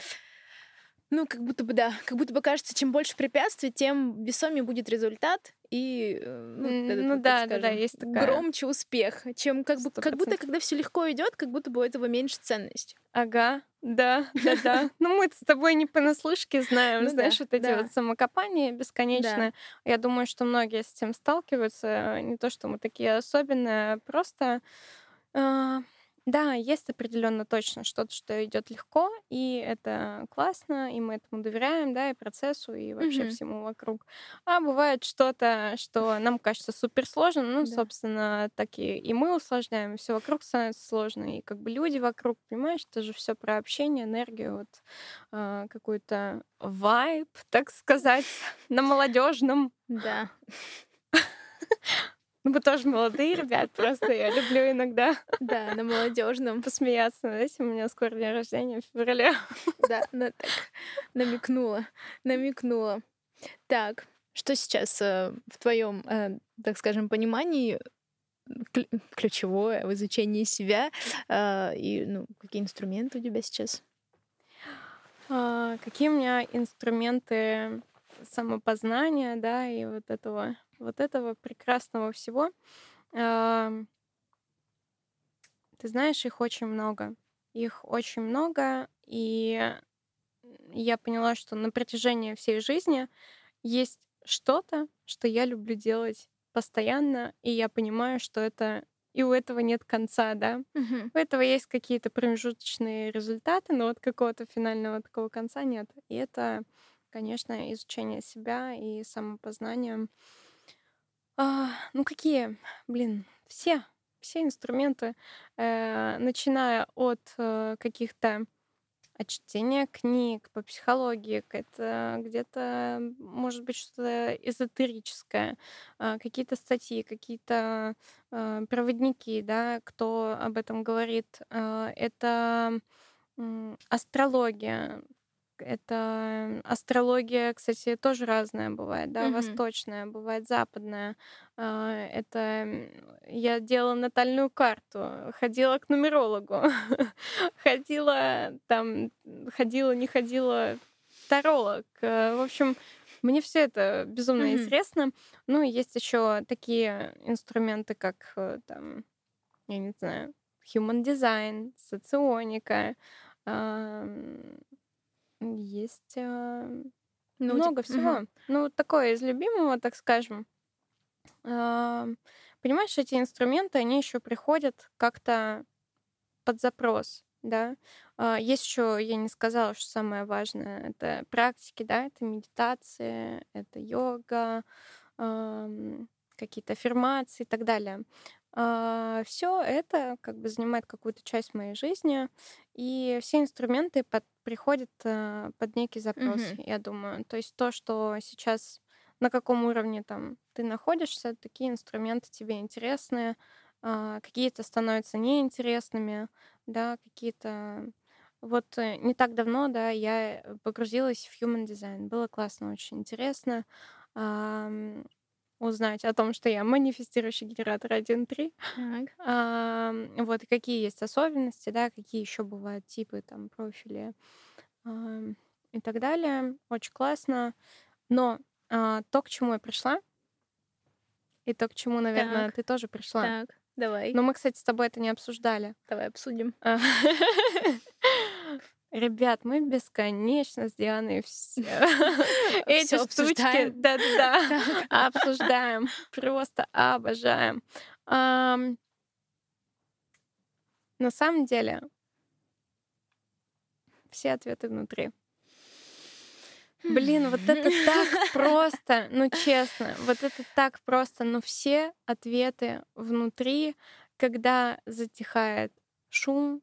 Ну, как будто бы, да, как будто бы кажется, чем больше препятствий, тем весомее будет результат и, э, ну, этот ну да, так да, скажем, есть такая. громче успех, чем как, бы, как будто, когда все легко идет, как будто бы у этого меньше ценность. Ага, да, да, да. Ну, мы с тобой не понаслышке знаем, Ну знаешь, да, вот эти да. вот самокопания бесконечные. Я думаю, что многие с этим сталкиваются. Не то, что мы такие особенные, просто а, да, есть определенно точно что-то, что идет легко, и это классно, и мы этому доверяем, да, и процессу, и вообще Мгм. всему вокруг. А бывает что-то, что нам кажется суперсложным, ну, Да. собственно, так и, и мы усложняем, все вокруг становится сложно, и как бы люди вокруг, понимаешь, это же все про общение, энергию, вот а, какой-то вайб, так сказать, на молодежном. Да. Ну, мы тоже молодые ребят, просто я люблю иногда Да, на молодежном. посмеяться над этим. У меня скоро день рождения в феврале. Да, ну так намекнула, намекнула. Так, что сейчас э, в твоем, э, так скажем, понимании клю- ключевое в изучении себя э, и ну, какие инструменты у тебя сейчас? А, какие у меня инструменты самопознания, да, и вот этого, вот этого прекрасного всего. Ты знаешь, их очень много. Их очень много, и я поняла, что на протяжении всей жизни есть что-то, что я люблю делать постоянно, и я понимаю, что это и у этого нет конца, да. Мгм. У этого есть какие-то промежуточные результаты, но вот какого-то финального такого конца нет. И это, конечно, изучение себя и самопознание. А, ну какие, блин, все, все инструменты, э, начиная от э, каких-то чтения книг по психологии, это где-то может быть что-то эзотерическое, а, какие-то статьи, какие-то а, проводники, да, кто об этом говорит. А, Это астрология. Это астрология, кстати, тоже разная бывает, да, Мгм. восточная, бывает западная. А, Это я делала натальную карту, ходила к нумерологу, ходила там, ходила, не ходила, таролог. Э, В общем, мне все это безумно Мгм. интересно. Ну, есть еще такие инструменты, как э, там, я не знаю, human design, соционика. Есть а, Ну, много типа, всего. мгм. Ну, вот такое из любимого, так скажем. Ам, Понимаешь, эти инструменты, они еще приходят как-то под запрос, да. А, Есть еще, я не сказала, что самое важное, это практики, да, это медитация, это йога, какие-то аффирмации и так далее. Все это как бы занимает какую-то часть моей жизни, и все инструменты под- приходят а, под некий запрос, Мгм. я думаю. То есть то, что сейчас на каком уровне там ты находишься, такие инструменты тебе интересны, а, какие-то становятся неинтересными, да, какие-то Вот э, не так давно, да, я погрузилась в human design. Было классно, очень интересно узнать о том, что я манифестирующий генератор 1.3. Так. Ам, вот, какие есть особенности, да, какие еще бывают типы, там, профили ам, и так далее. Очень классно. Но а, то, к чему я пришла, и то, к чему, наверное, Так. ты тоже пришла. Так, давай. Но мы, кстати, с тобой это не обсуждали. Давай обсудим. Ребят, мы бесконечно с Дианой все эти штучки обсуждаем. да-да-да, обсуждаем. Просто обожаем. На самом деле, все ответы внутри. Блин, вот это так просто, ну честно, вот это так просто, но все ответы внутри, когда затихает шум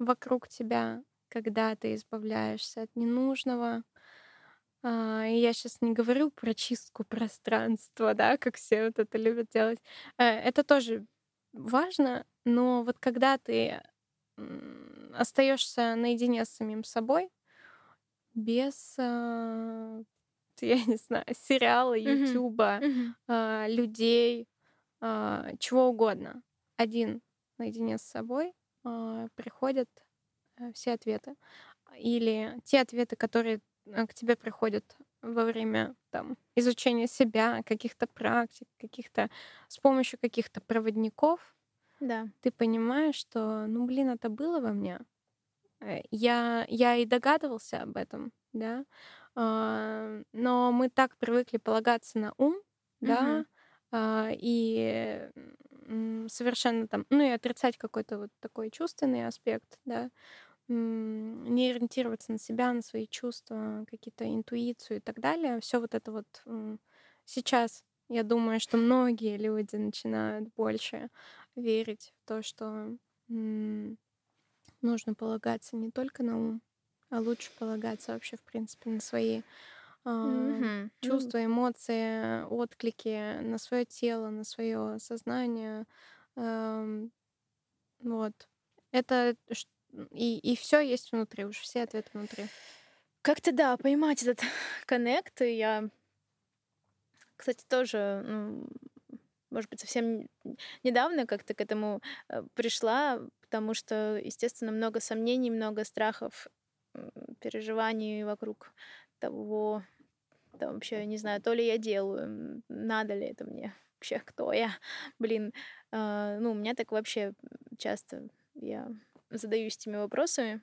вокруг тебя, когда ты избавляешься от ненужного. А, И я сейчас не говорю про чистку пространства, да, как все вот это любят делать. Э, Это тоже важно, но вот когда ты остаешься наедине с самим собой, без, а, я не знаю, сериала. Ютуба, а, людей, чего угодно. Один наедине с собой приходят э, все ответы. Или те ответы, которые э, к тебе приходят во время там, изучения себя, каких-то практик, каких-то с помощью каких-то проводников, Да. ты понимаешь, что, ну, блин, это было во мне. Э, Я, я и догадывался об этом, да, А, но мы так привыкли полагаться на ум, да, а, и совершенно там, ну и отрицать какой-то вот такой чувственный аспект, да, не ориентироваться на себя, на свои чувства, какие-то интуицию и так далее. Все вот это вот сейчас, я думаю, что многие люди начинают больше верить в то, что нужно полагаться не только на ум, а лучше полагаться вообще, в принципе, на свои. Ну, чувства, эмоции, отклики, на свое тело, на свое сознание. Вот. Это и, и все есть внутри, уж все ответы внутри. Как-то да, поймать этот коннект. И я, кстати, тоже, ну, может быть, совсем недавно как-то к этому э, пришла, потому что, естественно, много сомнений, много страхов, переживаний вокруг того, там вообще, не знаю, то ли я делаю, надо ли это мне, вообще, кто я, блин. А, Ну, у меня так вообще часто я задаюсь этими вопросами.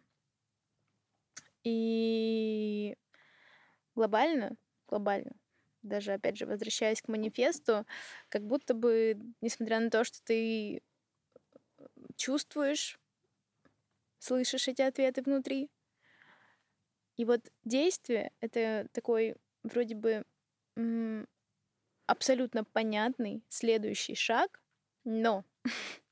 И глобально, глобально, даже опять же, возвращаясь к манифесту, как будто бы, несмотря на то, что ты чувствуешь, слышишь эти ответы внутри, и вот действие — это такой вроде бы абсолютно понятный следующий шаг, но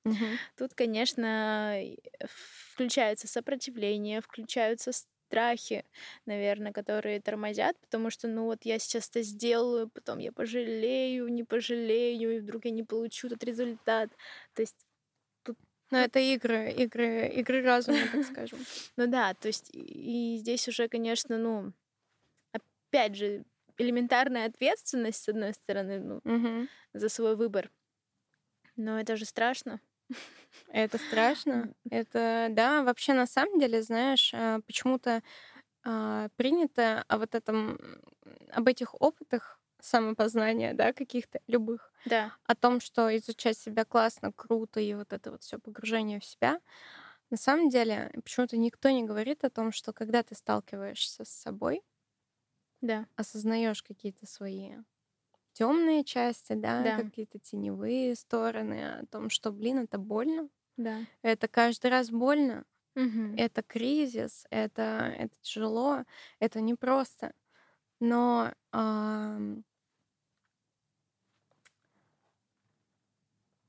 Тут, конечно, и включается сопротивление, включаются страхи, наверное, которые тормозят, потому что, ну вот я сейчас это сделаю, потом я пожалею, не пожалею, и вдруг я не получу этот результат. То есть, Но это игры, игры, игры разума, так скажем. ну да, то есть и здесь уже, конечно, ну, опять же, элементарная ответственность, с одной стороны, ну, Мгм. за свой выбор. Но это же страшно. Это страшно. Это, да, вообще на самом деле, знаешь, а, почему-то а, принято о вот этом, об этих опытах самопознания, да, каких-то любых, Да. о том, что изучать себя классно, круто, и вот это вот все погружение в себя. На самом деле, почему-то никто не говорит о том, что когда ты сталкиваешься с собой, Да. осознаешь какие-то свои темные части, да, Да. какие-то теневые стороны, о том, что, блин, это больно, Да. это каждый раз больно, Мгм. это кризис, это, это тяжело, это непросто. Но ам,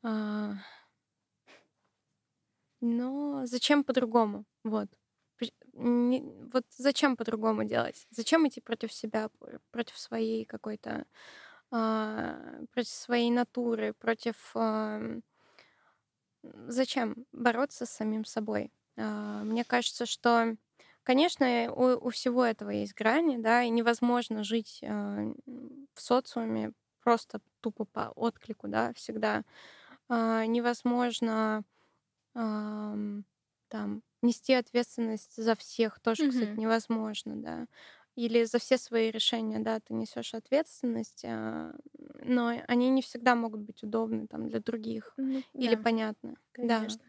а, но зачем по-другому? Вот. Не- вот зачем по-другому делать? Зачем идти против себя, против своей какой-то, против своей натуры, против... зачем бороться с самим собой? А, мне кажется, что, конечно, у, у всего этого есть грани, да, и невозможно жить э, в социуме просто тупо по отклику, да, всегда. А, невозможно а, там нести ответственность за всех тоже, кстати, невозможно, да. Или за все свои решения, да, ты несешь ответственность, а, но они не всегда могут быть удобны там для других Ну или да, понятны. Да. конечно.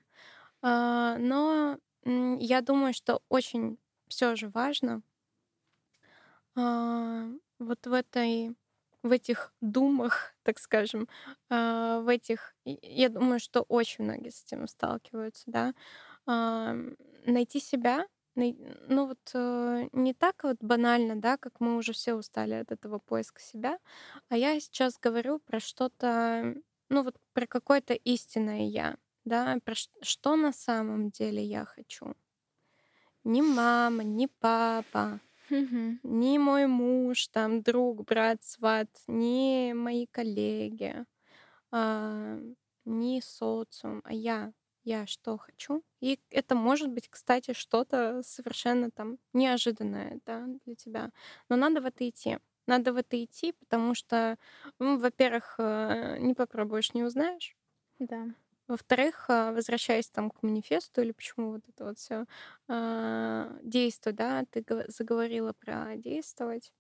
А, но я думаю, что очень все же важно а, вот в этой в этих думах, так скажем, а, в этих, я думаю, что очень многие с этим сталкиваются, да, найти себя, ну вот э, не так вот банально, да, как мы уже все устали от этого поиска себя, а я сейчас говорю про что-то, ну вот про какое-то истинное я, да, про что на самом деле я хочу. Ни мама, ни папа, ни мой муж, там, друг, брат, сват, ни мои коллеги, а, ни социум, а я. Я что хочу. И это может быть, кстати, что-то совершенно там неожиданное да, для тебя. Но надо в это идти. Надо в это идти, потому что, ну, во-первых, э, не попробуешь, не узнаешь. Да. Во-вторых, а, возвращаясь там к манифесту или почему вот это вот все действуй, да, ты заговорила про действовать.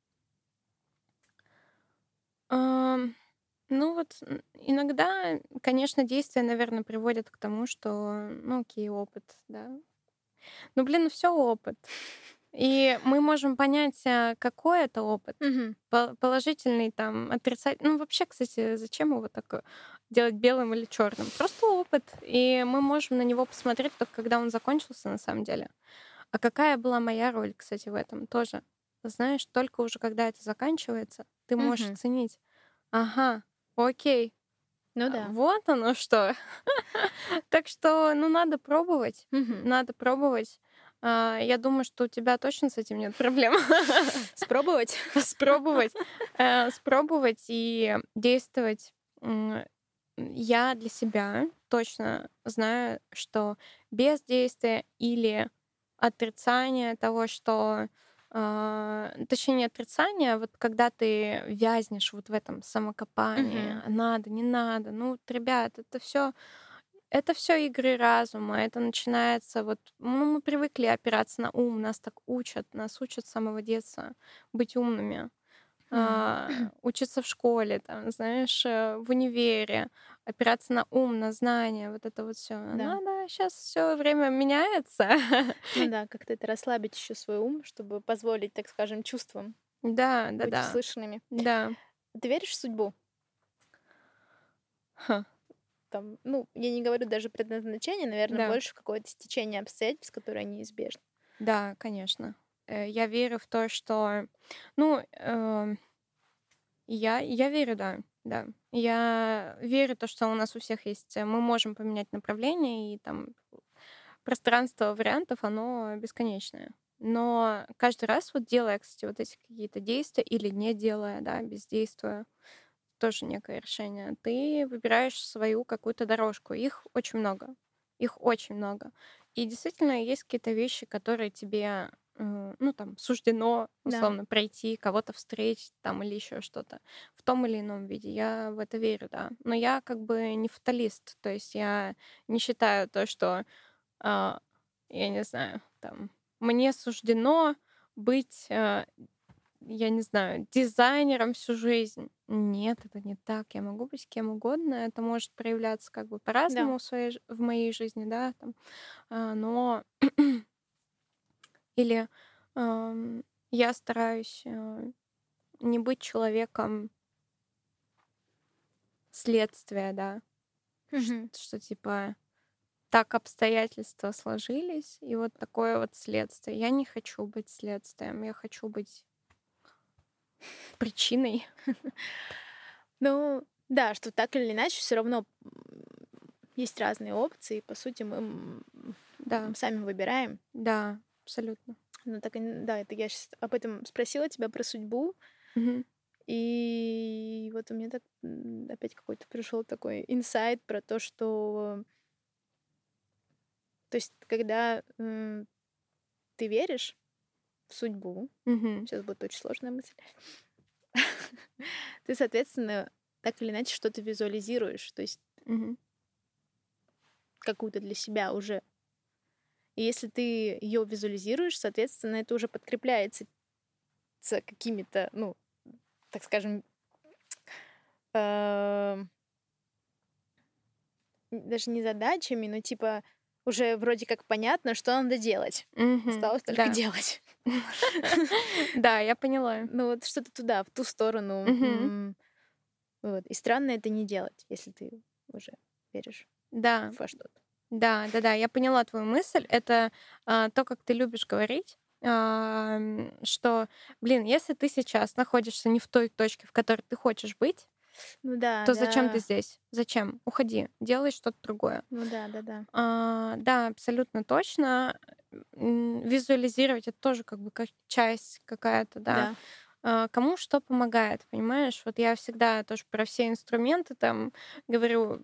Ну вот иногда, конечно, действия, наверное, приводят к тому, что, ну, окей, опыт, да. Ну, блин, все опыт. И мы можем понять, а, какой это опыт. По- Положительный, там, отрицательный. Ну, вообще, кстати, зачем его так э, делать белым или черным? Просто опыт. И мы можем на него посмотреть только когда он закончился на самом деле. А какая была моя роль, кстати, в этом тоже? Знаешь, только уже когда это заканчивается, ты можешь Мгм. оценить. Ага, окей, Ну а, да. вот оно что. Так что, ну, надо пробовать. Надо пробовать. А, Я думаю, что у тебя точно с этим нет проблем. Спробовать? Спробовать. э, Спробовать и действовать. Я для себя точно знаю, что без действия или отрицания того, что точнее не отрицания, а вот когда ты вязнешь вот в этом самокопании, Мгм. надо, не надо, ну, вот, ребят, это все это все игры разума, это начинается вот, ну, мы привыкли опираться на ум, нас так учат, нас учат с самого детства быть умными, А, учиться в школе, там, знаешь, э, в универе, опираться на ум, на знания, вот это вот все. Да. Надо, сейчас все время меняется. Ну да, как-то это расслабить еще свой ум, чтобы позволить, так скажем, чувствам Да, да, быть да, услышанными. да. Ты веришь в судьбу? Ха, Там, ну, я не говорю даже предназначение, наверное, Да. больше какое-то стечение обстоятельств, которые неизбежны. Да, конечно. Э, Я верю в то, что, ну, эм, я, я верю, да, да. Я верю в то, что у нас у всех есть, э, мы можем поменять направление, и там пространство вариантов, оно бесконечное. Но каждый раз вот делая, кстати, вот эти какие-то действия или не делая, да, бездействуя, тоже некое решение, ты выбираешь свою какую-то дорожку. Их очень много. Их очень много. И действительно есть какие-то вещи, которые тебе, ну, там, суждено, Да. условно, пройти, кого-то встретить там или еще что-то в том или ином виде. Я в это верю, да. Но я как бы не фаталист. То есть я не считаю то, что, а, я не знаю, там, мне суждено быть, а, я не знаю, дизайнером всю жизнь. Нет, это не так. Я могу быть кем угодно. Это может проявляться как бы Да. по-разному в, своей, в моей жизни, да, там. А, но или ам, я стараюсь а, не быть человеком следствия, да, Мгм. что типа так обстоятельства сложились, и вот такое вот следствие. Я не хочу быть следствием, я хочу быть причиной. Ну, да, что так или иначе, все равно есть разные опции, и, по сути, мы Да, сами выбираем. да, абсолютно. Ну, так, и да, это я сейчас об этом спросила тебя про судьбу, Мгм. и вот у меня так опять какой-то пришел такой инсайт про то, что То есть, когда м, ты веришь в судьбу, Мгм. сейчас будет очень сложная мысль, ты, соответственно, так или иначе что-то визуализируешь, то есть Мгм. какую-то для себя уже. И если ты ее визуализируешь, соответственно, это уже подкрепляется какими-то, ну, так скажем, н- даже не задачами, но типа уже вроде как понятно, что надо делать. Осталось только Да. делать. Да, я поняла. Ну вот что-то туда, в ту сторону. Вот. И странно это не делать, если ты уже веришь Да, во что-то. Да, да, да, я поняла твою мысль. Это а, то, как ты любишь говорить, а, что, блин, если ты сейчас находишься не в той точке, в которой ты хочешь быть, Ну да, то зачем ты да. здесь? Зачем? Уходи, делай что-то другое. Ну да, да, да. А, да, абсолютно точно. Визуализировать это тоже как бы как часть какая-то, да. Да. А, Кому что помогает, понимаешь? Вот я всегда тоже про все инструменты там говорю,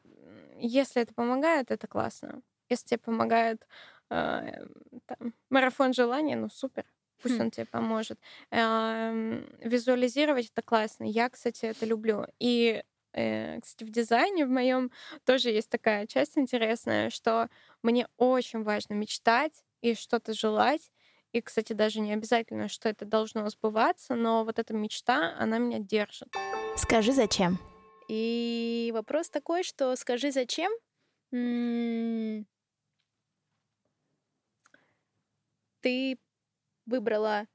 если это помогает, это классно. Если тебе помогает эм, там, марафон желания, ну супер, пусть Хм. он тебе поможет. Ам, Визуализировать это классно. Я, кстати, это люблю. И э, кстати, в дизайне в моем тоже есть такая часть интересная, что мне очень важно мечтать и что-то желать. И, кстати, даже не обязательно, что это должно сбываться, но вот эта мечта, она меня держит. Скажи, зачем? И вопрос такой, что скажи, зачем? Ты выбрала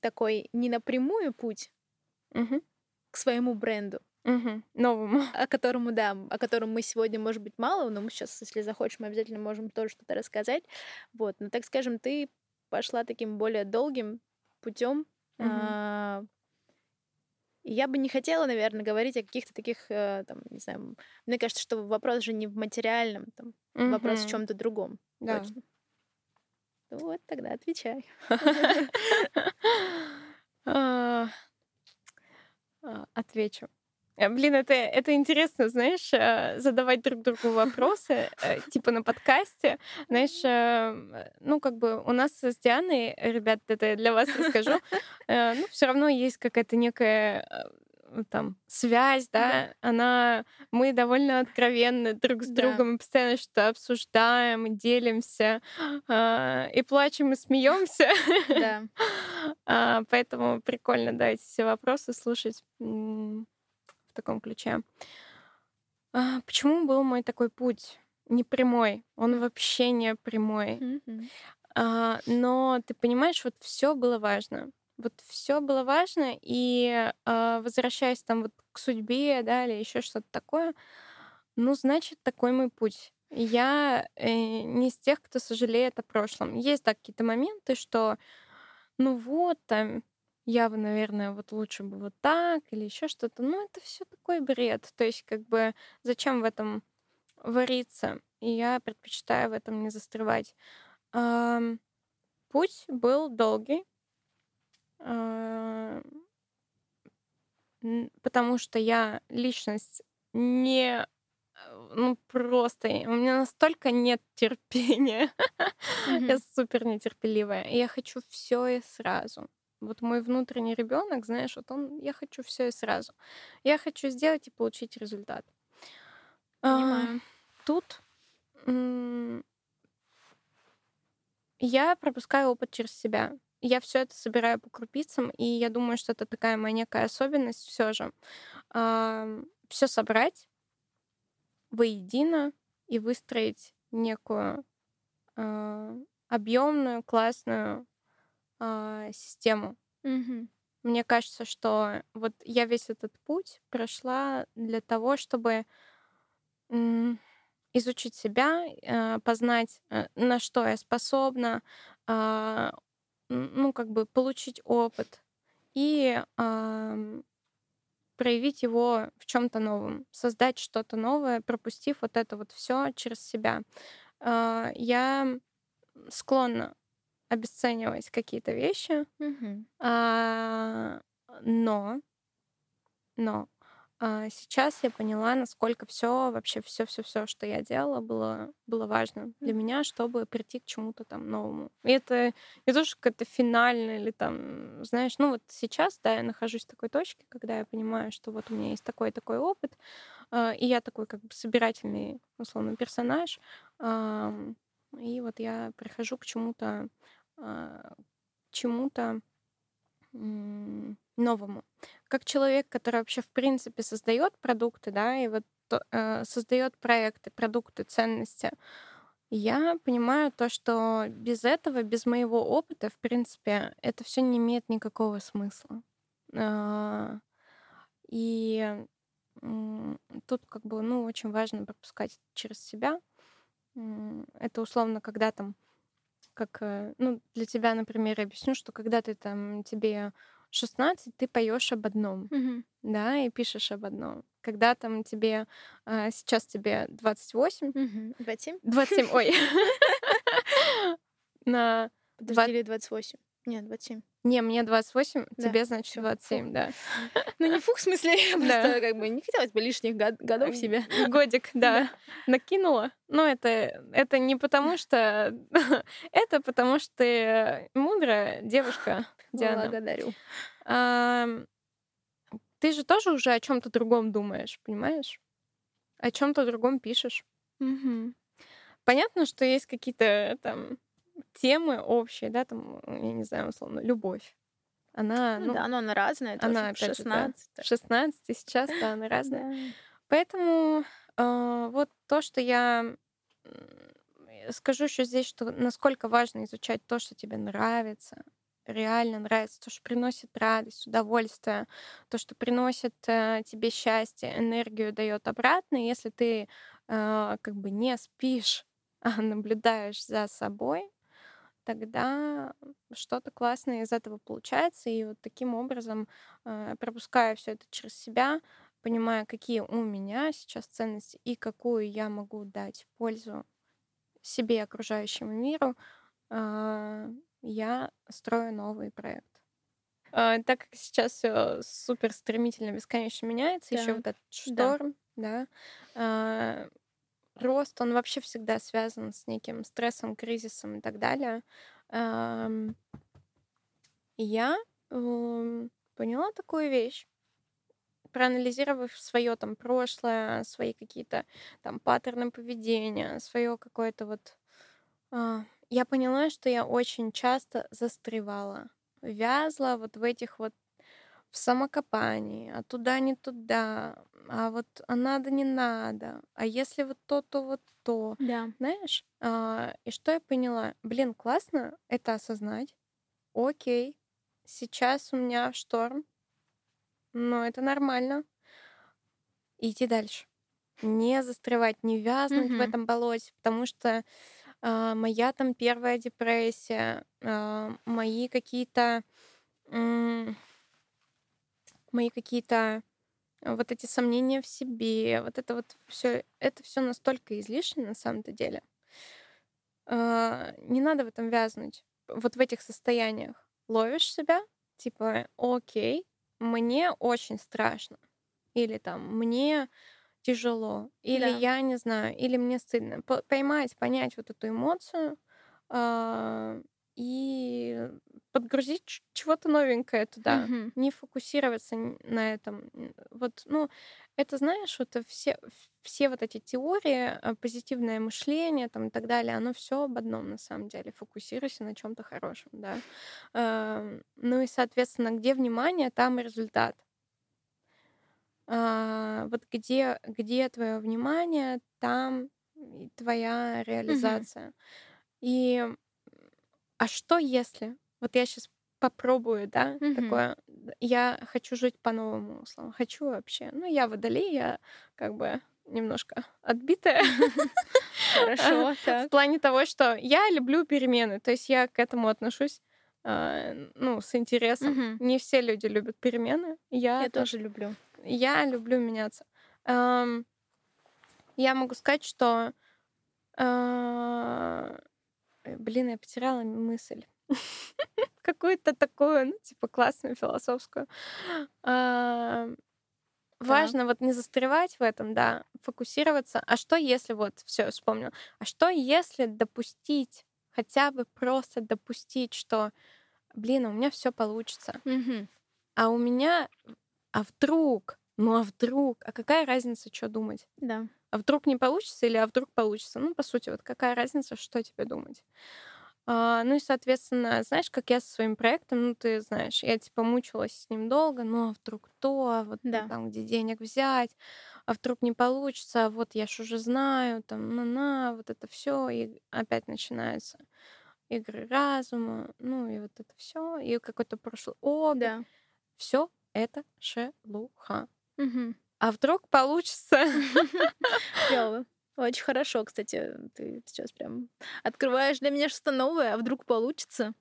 такой не напрямую путь Мгм. к своему бренду, Мгм. Новому. о котором, да, о котором мы сегодня, может быть, мало, но мы сейчас, если захочешь, мы обязательно можем тоже что-то рассказать. Вот, но так скажем, ты пошла таким более долгим путем. Мгм. Я бы не хотела, наверное, говорить о каких-то таких, э, там, не знаю, мне кажется, что вопрос же не в материальном, там, вопрос в чем-то другом. Да. Точно. Ну вот, тогда отвечай. А, Отвечу. Э, Блин, это, это интересно, знаешь, э, задавать друг другу вопросы, э, типа на подкасте. Знаешь, э, ну, как бы у нас с Дианой, ребят, это я для вас расскажу, э, ну, все равно есть какая-то некая э, там связь, да, она, мы довольно откровенны друг с Да. другом, мы постоянно что-то обсуждаем, делимся, а, и плачем, и смеемся. Да. А, Поэтому прикольно, да, эти все вопросы слушать в таком ключе. А, Почему был мой такой путь? Не прямой. Он вообще не прямой. Мгм. А, Но ты понимаешь, вот все было важно. Вот все было важно, и а, возвращаясь там вот к судьбе, да, или еще что-то такое, ну, значит, такой мой путь. Я э, не из тех, кто сожалеет о прошлом. Есть так какие-то моменты, что, ну вот, там, я бы, наверное, вот лучше бы вот так или еще что-то. Ну, это все такой бред. То есть, как бы, зачем в этом вариться? И я предпочитаю в этом не застревать. Путь был долгий, а, потому что я личность не, ну просто, у меня настолько нет терпения, я Мгм. супер нетерпеливая, я хочу все и сразу. Вот мой внутренний ребенок, знаешь, вот он, я хочу все и сразу. Я хочу сделать и получить результат. А, Понимаю. Тут м, я пропускаю опыт через себя. Я все это собираю по крупицам, и я думаю, что это такая моя некая особенность все же. Все собрать воедино и выстроить некую объемную, классную а, систему. Мгм. Мне кажется, что вот я весь этот путь прошла для того, чтобы изучить себя, э, познать, э, на что я способна, а, ну, как бы получить опыт и проявить его в чем-то новом, создать что-то новое, пропустив вот это вот все через себя. А, Я склонна обесценивать какие-то вещи, Мгм. а, но, но А сейчас я поняла, насколько все вообще все все все, что я делала, было было важно для меня, чтобы прийти к чему-то там новому. И это не то, что какое-то финальное или там, знаешь, ну вот сейчас, да, я нахожусь в такой точке, когда я понимаю, что вот у меня есть такой такой опыт, а, и я такой как бы собирательный, условно, персонаж, и вот я прихожу к чему-то чему-то новому. Как человек, который вообще в принципе создает продукты, да, и вот э, создает проекты, продукты, ценности, я понимаю то, что без этого, без моего опыта, в принципе, это все не имеет никакого смысла. Э, и тут как бы, ну, очень важно пропускать через себя. Это условно, когда там как, э, ну, для тебя, например, я объясню, что когда ты там, тебе 16, ты поешь об одном, Мгм. да, и пишешь об одном. Когда там тебе, а, сейчас тебе 28, Мгм. 27? 27, ой, на Подожди, Два- или 28? Нет, 27. Не, мне 28, Да, тебе, значит, всё, 27, да. Ну, не фух, в смысле, я просто как бы не хотелось бы лишних год- годов себе. Годик, да, накинула. Но это, это не потому, что... это потому, что ты мудрая девушка, Диана. Благодарю. Ты же тоже уже о чем-то другом думаешь, понимаешь? О чем-то другом пишешь. Мгм. Понятно, что есть какие-то там темы общие, да, там, я не знаю, условно, любовь. Она, Ну ну, да, но она разная. тоже. она, опять же, да, 16. так 16 и сейчас, да, она разная. Да. Поэтому а, вот то, что я м, скажу еще здесь, что насколько важно изучать то, что тебе нравится, реально нравится, то, что приносит радость, удовольствие, то, что приносит э, тебе счастье, энергию дает обратно. И Если ты э, как бы не спишь, а наблюдаешь за собой, тогда что-то классное из этого получается. И вот таким образом, э, пропуская все это через себя, понимая, какие у меня сейчас ценности и какую я могу дать пользу себе и окружающему миру, а, я строю новый проект. А, Так как сейчас все супер стремительно, бесконечно меняется, еще Так, вот этот да. шторм, да, а, рост, он вообще всегда связан с неким стрессом, кризисом и так далее. Я м, поняла такую вещь, проанализировав свое там прошлое, свои какие-то там паттерны поведения, свое какое-то вот... а, Я поняла, что я очень часто застревала, вязла вот в этих вот в самокопании, а туда не туда, а вот а надо не надо, а если вот то, то вот то. Да. Знаешь, а, и что я поняла? Блин, классно это осознать. Окей, сейчас у меня шторм, но это нормально. Идти дальше. Не застревать, не вязнуть в Мгм. этом болоте, потому что а, моя там первая депрессия, а, мои какие-то мои какие-то а, вот эти сомнения в себе, вот это вот все, это все настолько излишне на самом-то деле. А, Не надо в этом вязнуть, вот в этих состояниях. Ловишь себя, типа, окей, мне очень страшно, или там, мне тяжело, или Да. я не знаю, или мне стыдно. Поймать, понять вот эту эмоцию а, и подгрузить чего-то новенькое туда Мгм. не фокусироваться на этом. Вот, ну, это, знаешь, вот все, все вот эти теории, э, позитивное мышление там и так далее, оно все об одном на самом деле. Фокусируйся на чем-то хорошем, да. Ну и, соответственно, где внимание, там и результат. А, Вот где, где твое внимание, там твоя реализация. И а что если? Вот я сейчас попробую, да, Мгм. такое. Я хочу жить по-новому, условно. Хочу вообще. Ну, я водолей, я как бы немножко отбитая Хорошо, в плане того, что я люблю перемены. То есть я к этому отношусь а, ну, с интересом. Не все люди любят перемены. Я, тоже люблю. я люблю меняться. Я могу сказать, что... а, э, Блин, я потеряла мысль. Какую-то такую, ну, типа, классную, философскую. А, важно вот не застревать в этом, да, фокусироваться. А что если вот все вспомнил? А что если допустить, хотя бы просто допустить, что, блин, у меня все получится, а у меня, а вдруг, ну а вдруг, а какая разница, что думать? Да. А вдруг не получится или а вдруг получится? Ну, по сути, вот какая разница, что тебе думать? А, ну и, соответственно, знаешь, как я со своим проектом, ну, ты знаешь, я типа мучилась с ним долго, ну, а вдруг то, а вот Да. там, где денег взять, а вдруг не получится, а вот я ж уже знаю, там, на-на, вот это все, и опять начинаются игры разума, ну и вот это все, и какой-то прошлый опыт. Да. Все это шелуха. Мгм. А вдруг получится? Очень хорошо, кстати. Ты сейчас прям открываешь для меня что-то новое, а вдруг получится.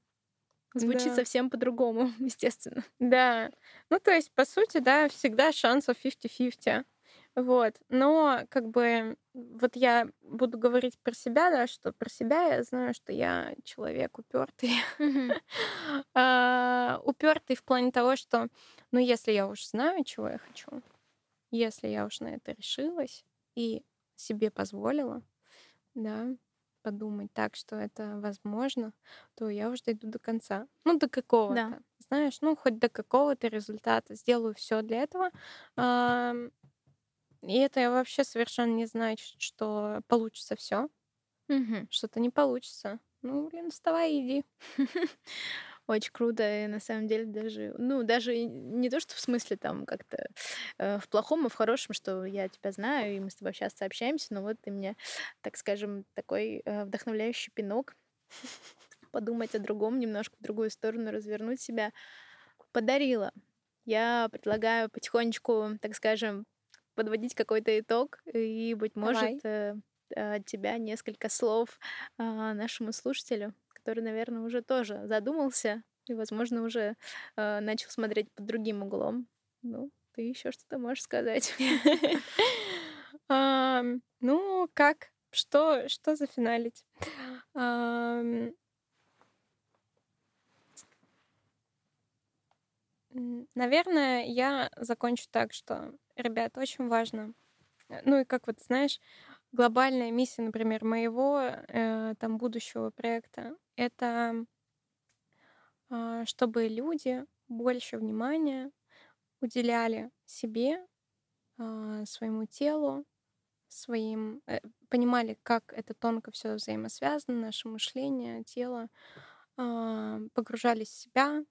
Звучит Да. совсем по-другому, естественно. Да. Ну, то есть, по сути, да, всегда шансов 50-50. Вот. Но, как бы, вот я буду говорить про себя, да, что про себя я знаю, что я человек упертый. Мгм. Упертый в плане того, что, ну, если я уж знаю, чего я хочу, если я уж на это решилась и себе позволила, да, подумать так, что это возможно, то я уж дойду до конца. Ну, до какого-то. Знаешь, ну, хоть до какого-то результата. Сделаю все для этого. И это вообще совершенно не значит, что получится все. Мгм. Что-то не получится. Ну, блин, вставай иди. Очень круто, и на самом деле даже, ну, даже не то, что в смысле там как-то э, в плохом, а в хорошем, что я тебя знаю, и мы с тобой часто общаемся, но вот ты мне, так скажем, такой э, вдохновляющий пинок подумать о другом, немножко в другую сторону развернуть себя подарила. Я предлагаю потихонечку, так скажем, подводить какой-то итог, и, быть Давай. может, э, э, от тебя несколько слов а, нашему слушателю, который, наверное, уже тоже задумался и, возможно, уже э, начал смотреть под другим углом. Ну, ты еще что-то можешь сказать. Ну, как? Что, что зафиналить? Наверное, я закончу так, что, ребят, очень важно. э, Ну и как вот, знаешь, глобальная миссия, например, моего э, там будущего проекта, это а, чтобы люди больше внимания уделяли себе, а, своему телу, своим, э, понимали, как это тонко все взаимосвязано, наше мышление, тело, а, погружались в себя,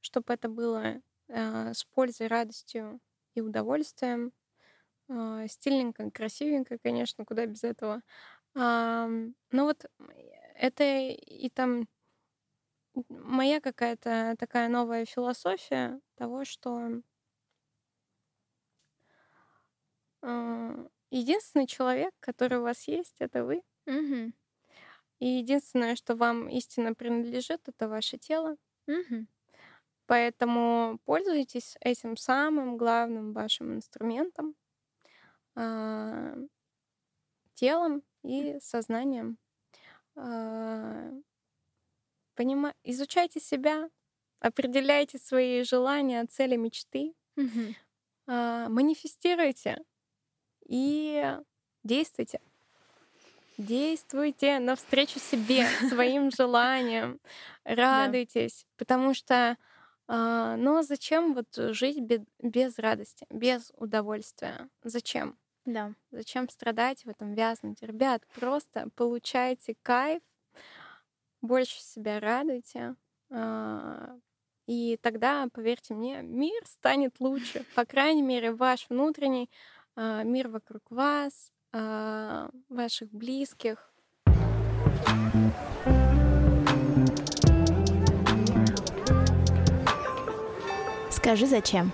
чтобы это было а, с пользой, радостью и удовольствием. А, Стильненько, красивенько, конечно, куда без этого. Но вот это и там моя какая-то такая новая философия того, что а, единственный человек, который у вас есть, это вы. Мгм. И единственное, что вам истинно принадлежит, это ваше тело. Мгм. Поэтому пользуйтесь этим самым главным вашим инструментом, а, телом и сознанием. А, понима- Изучайте себя, определяйте свои желания, цели, мечты, а, манифестируйте и действуйте. Действуйте навстречу себе, своим желаниям, радуйтесь, потому что, а, ну а зачем вот жить бе- без радости, без удовольствия? Зачем? Да. Зачем страдать в этом, вязнуть? Ребят, просто получайте кайф, больше себя радуйте, а, и тогда, поверьте мне, мир станет лучше. По крайней мере, ваш внутренний а, мир вокруг вас, а, ваших близких. Скажи, зачем?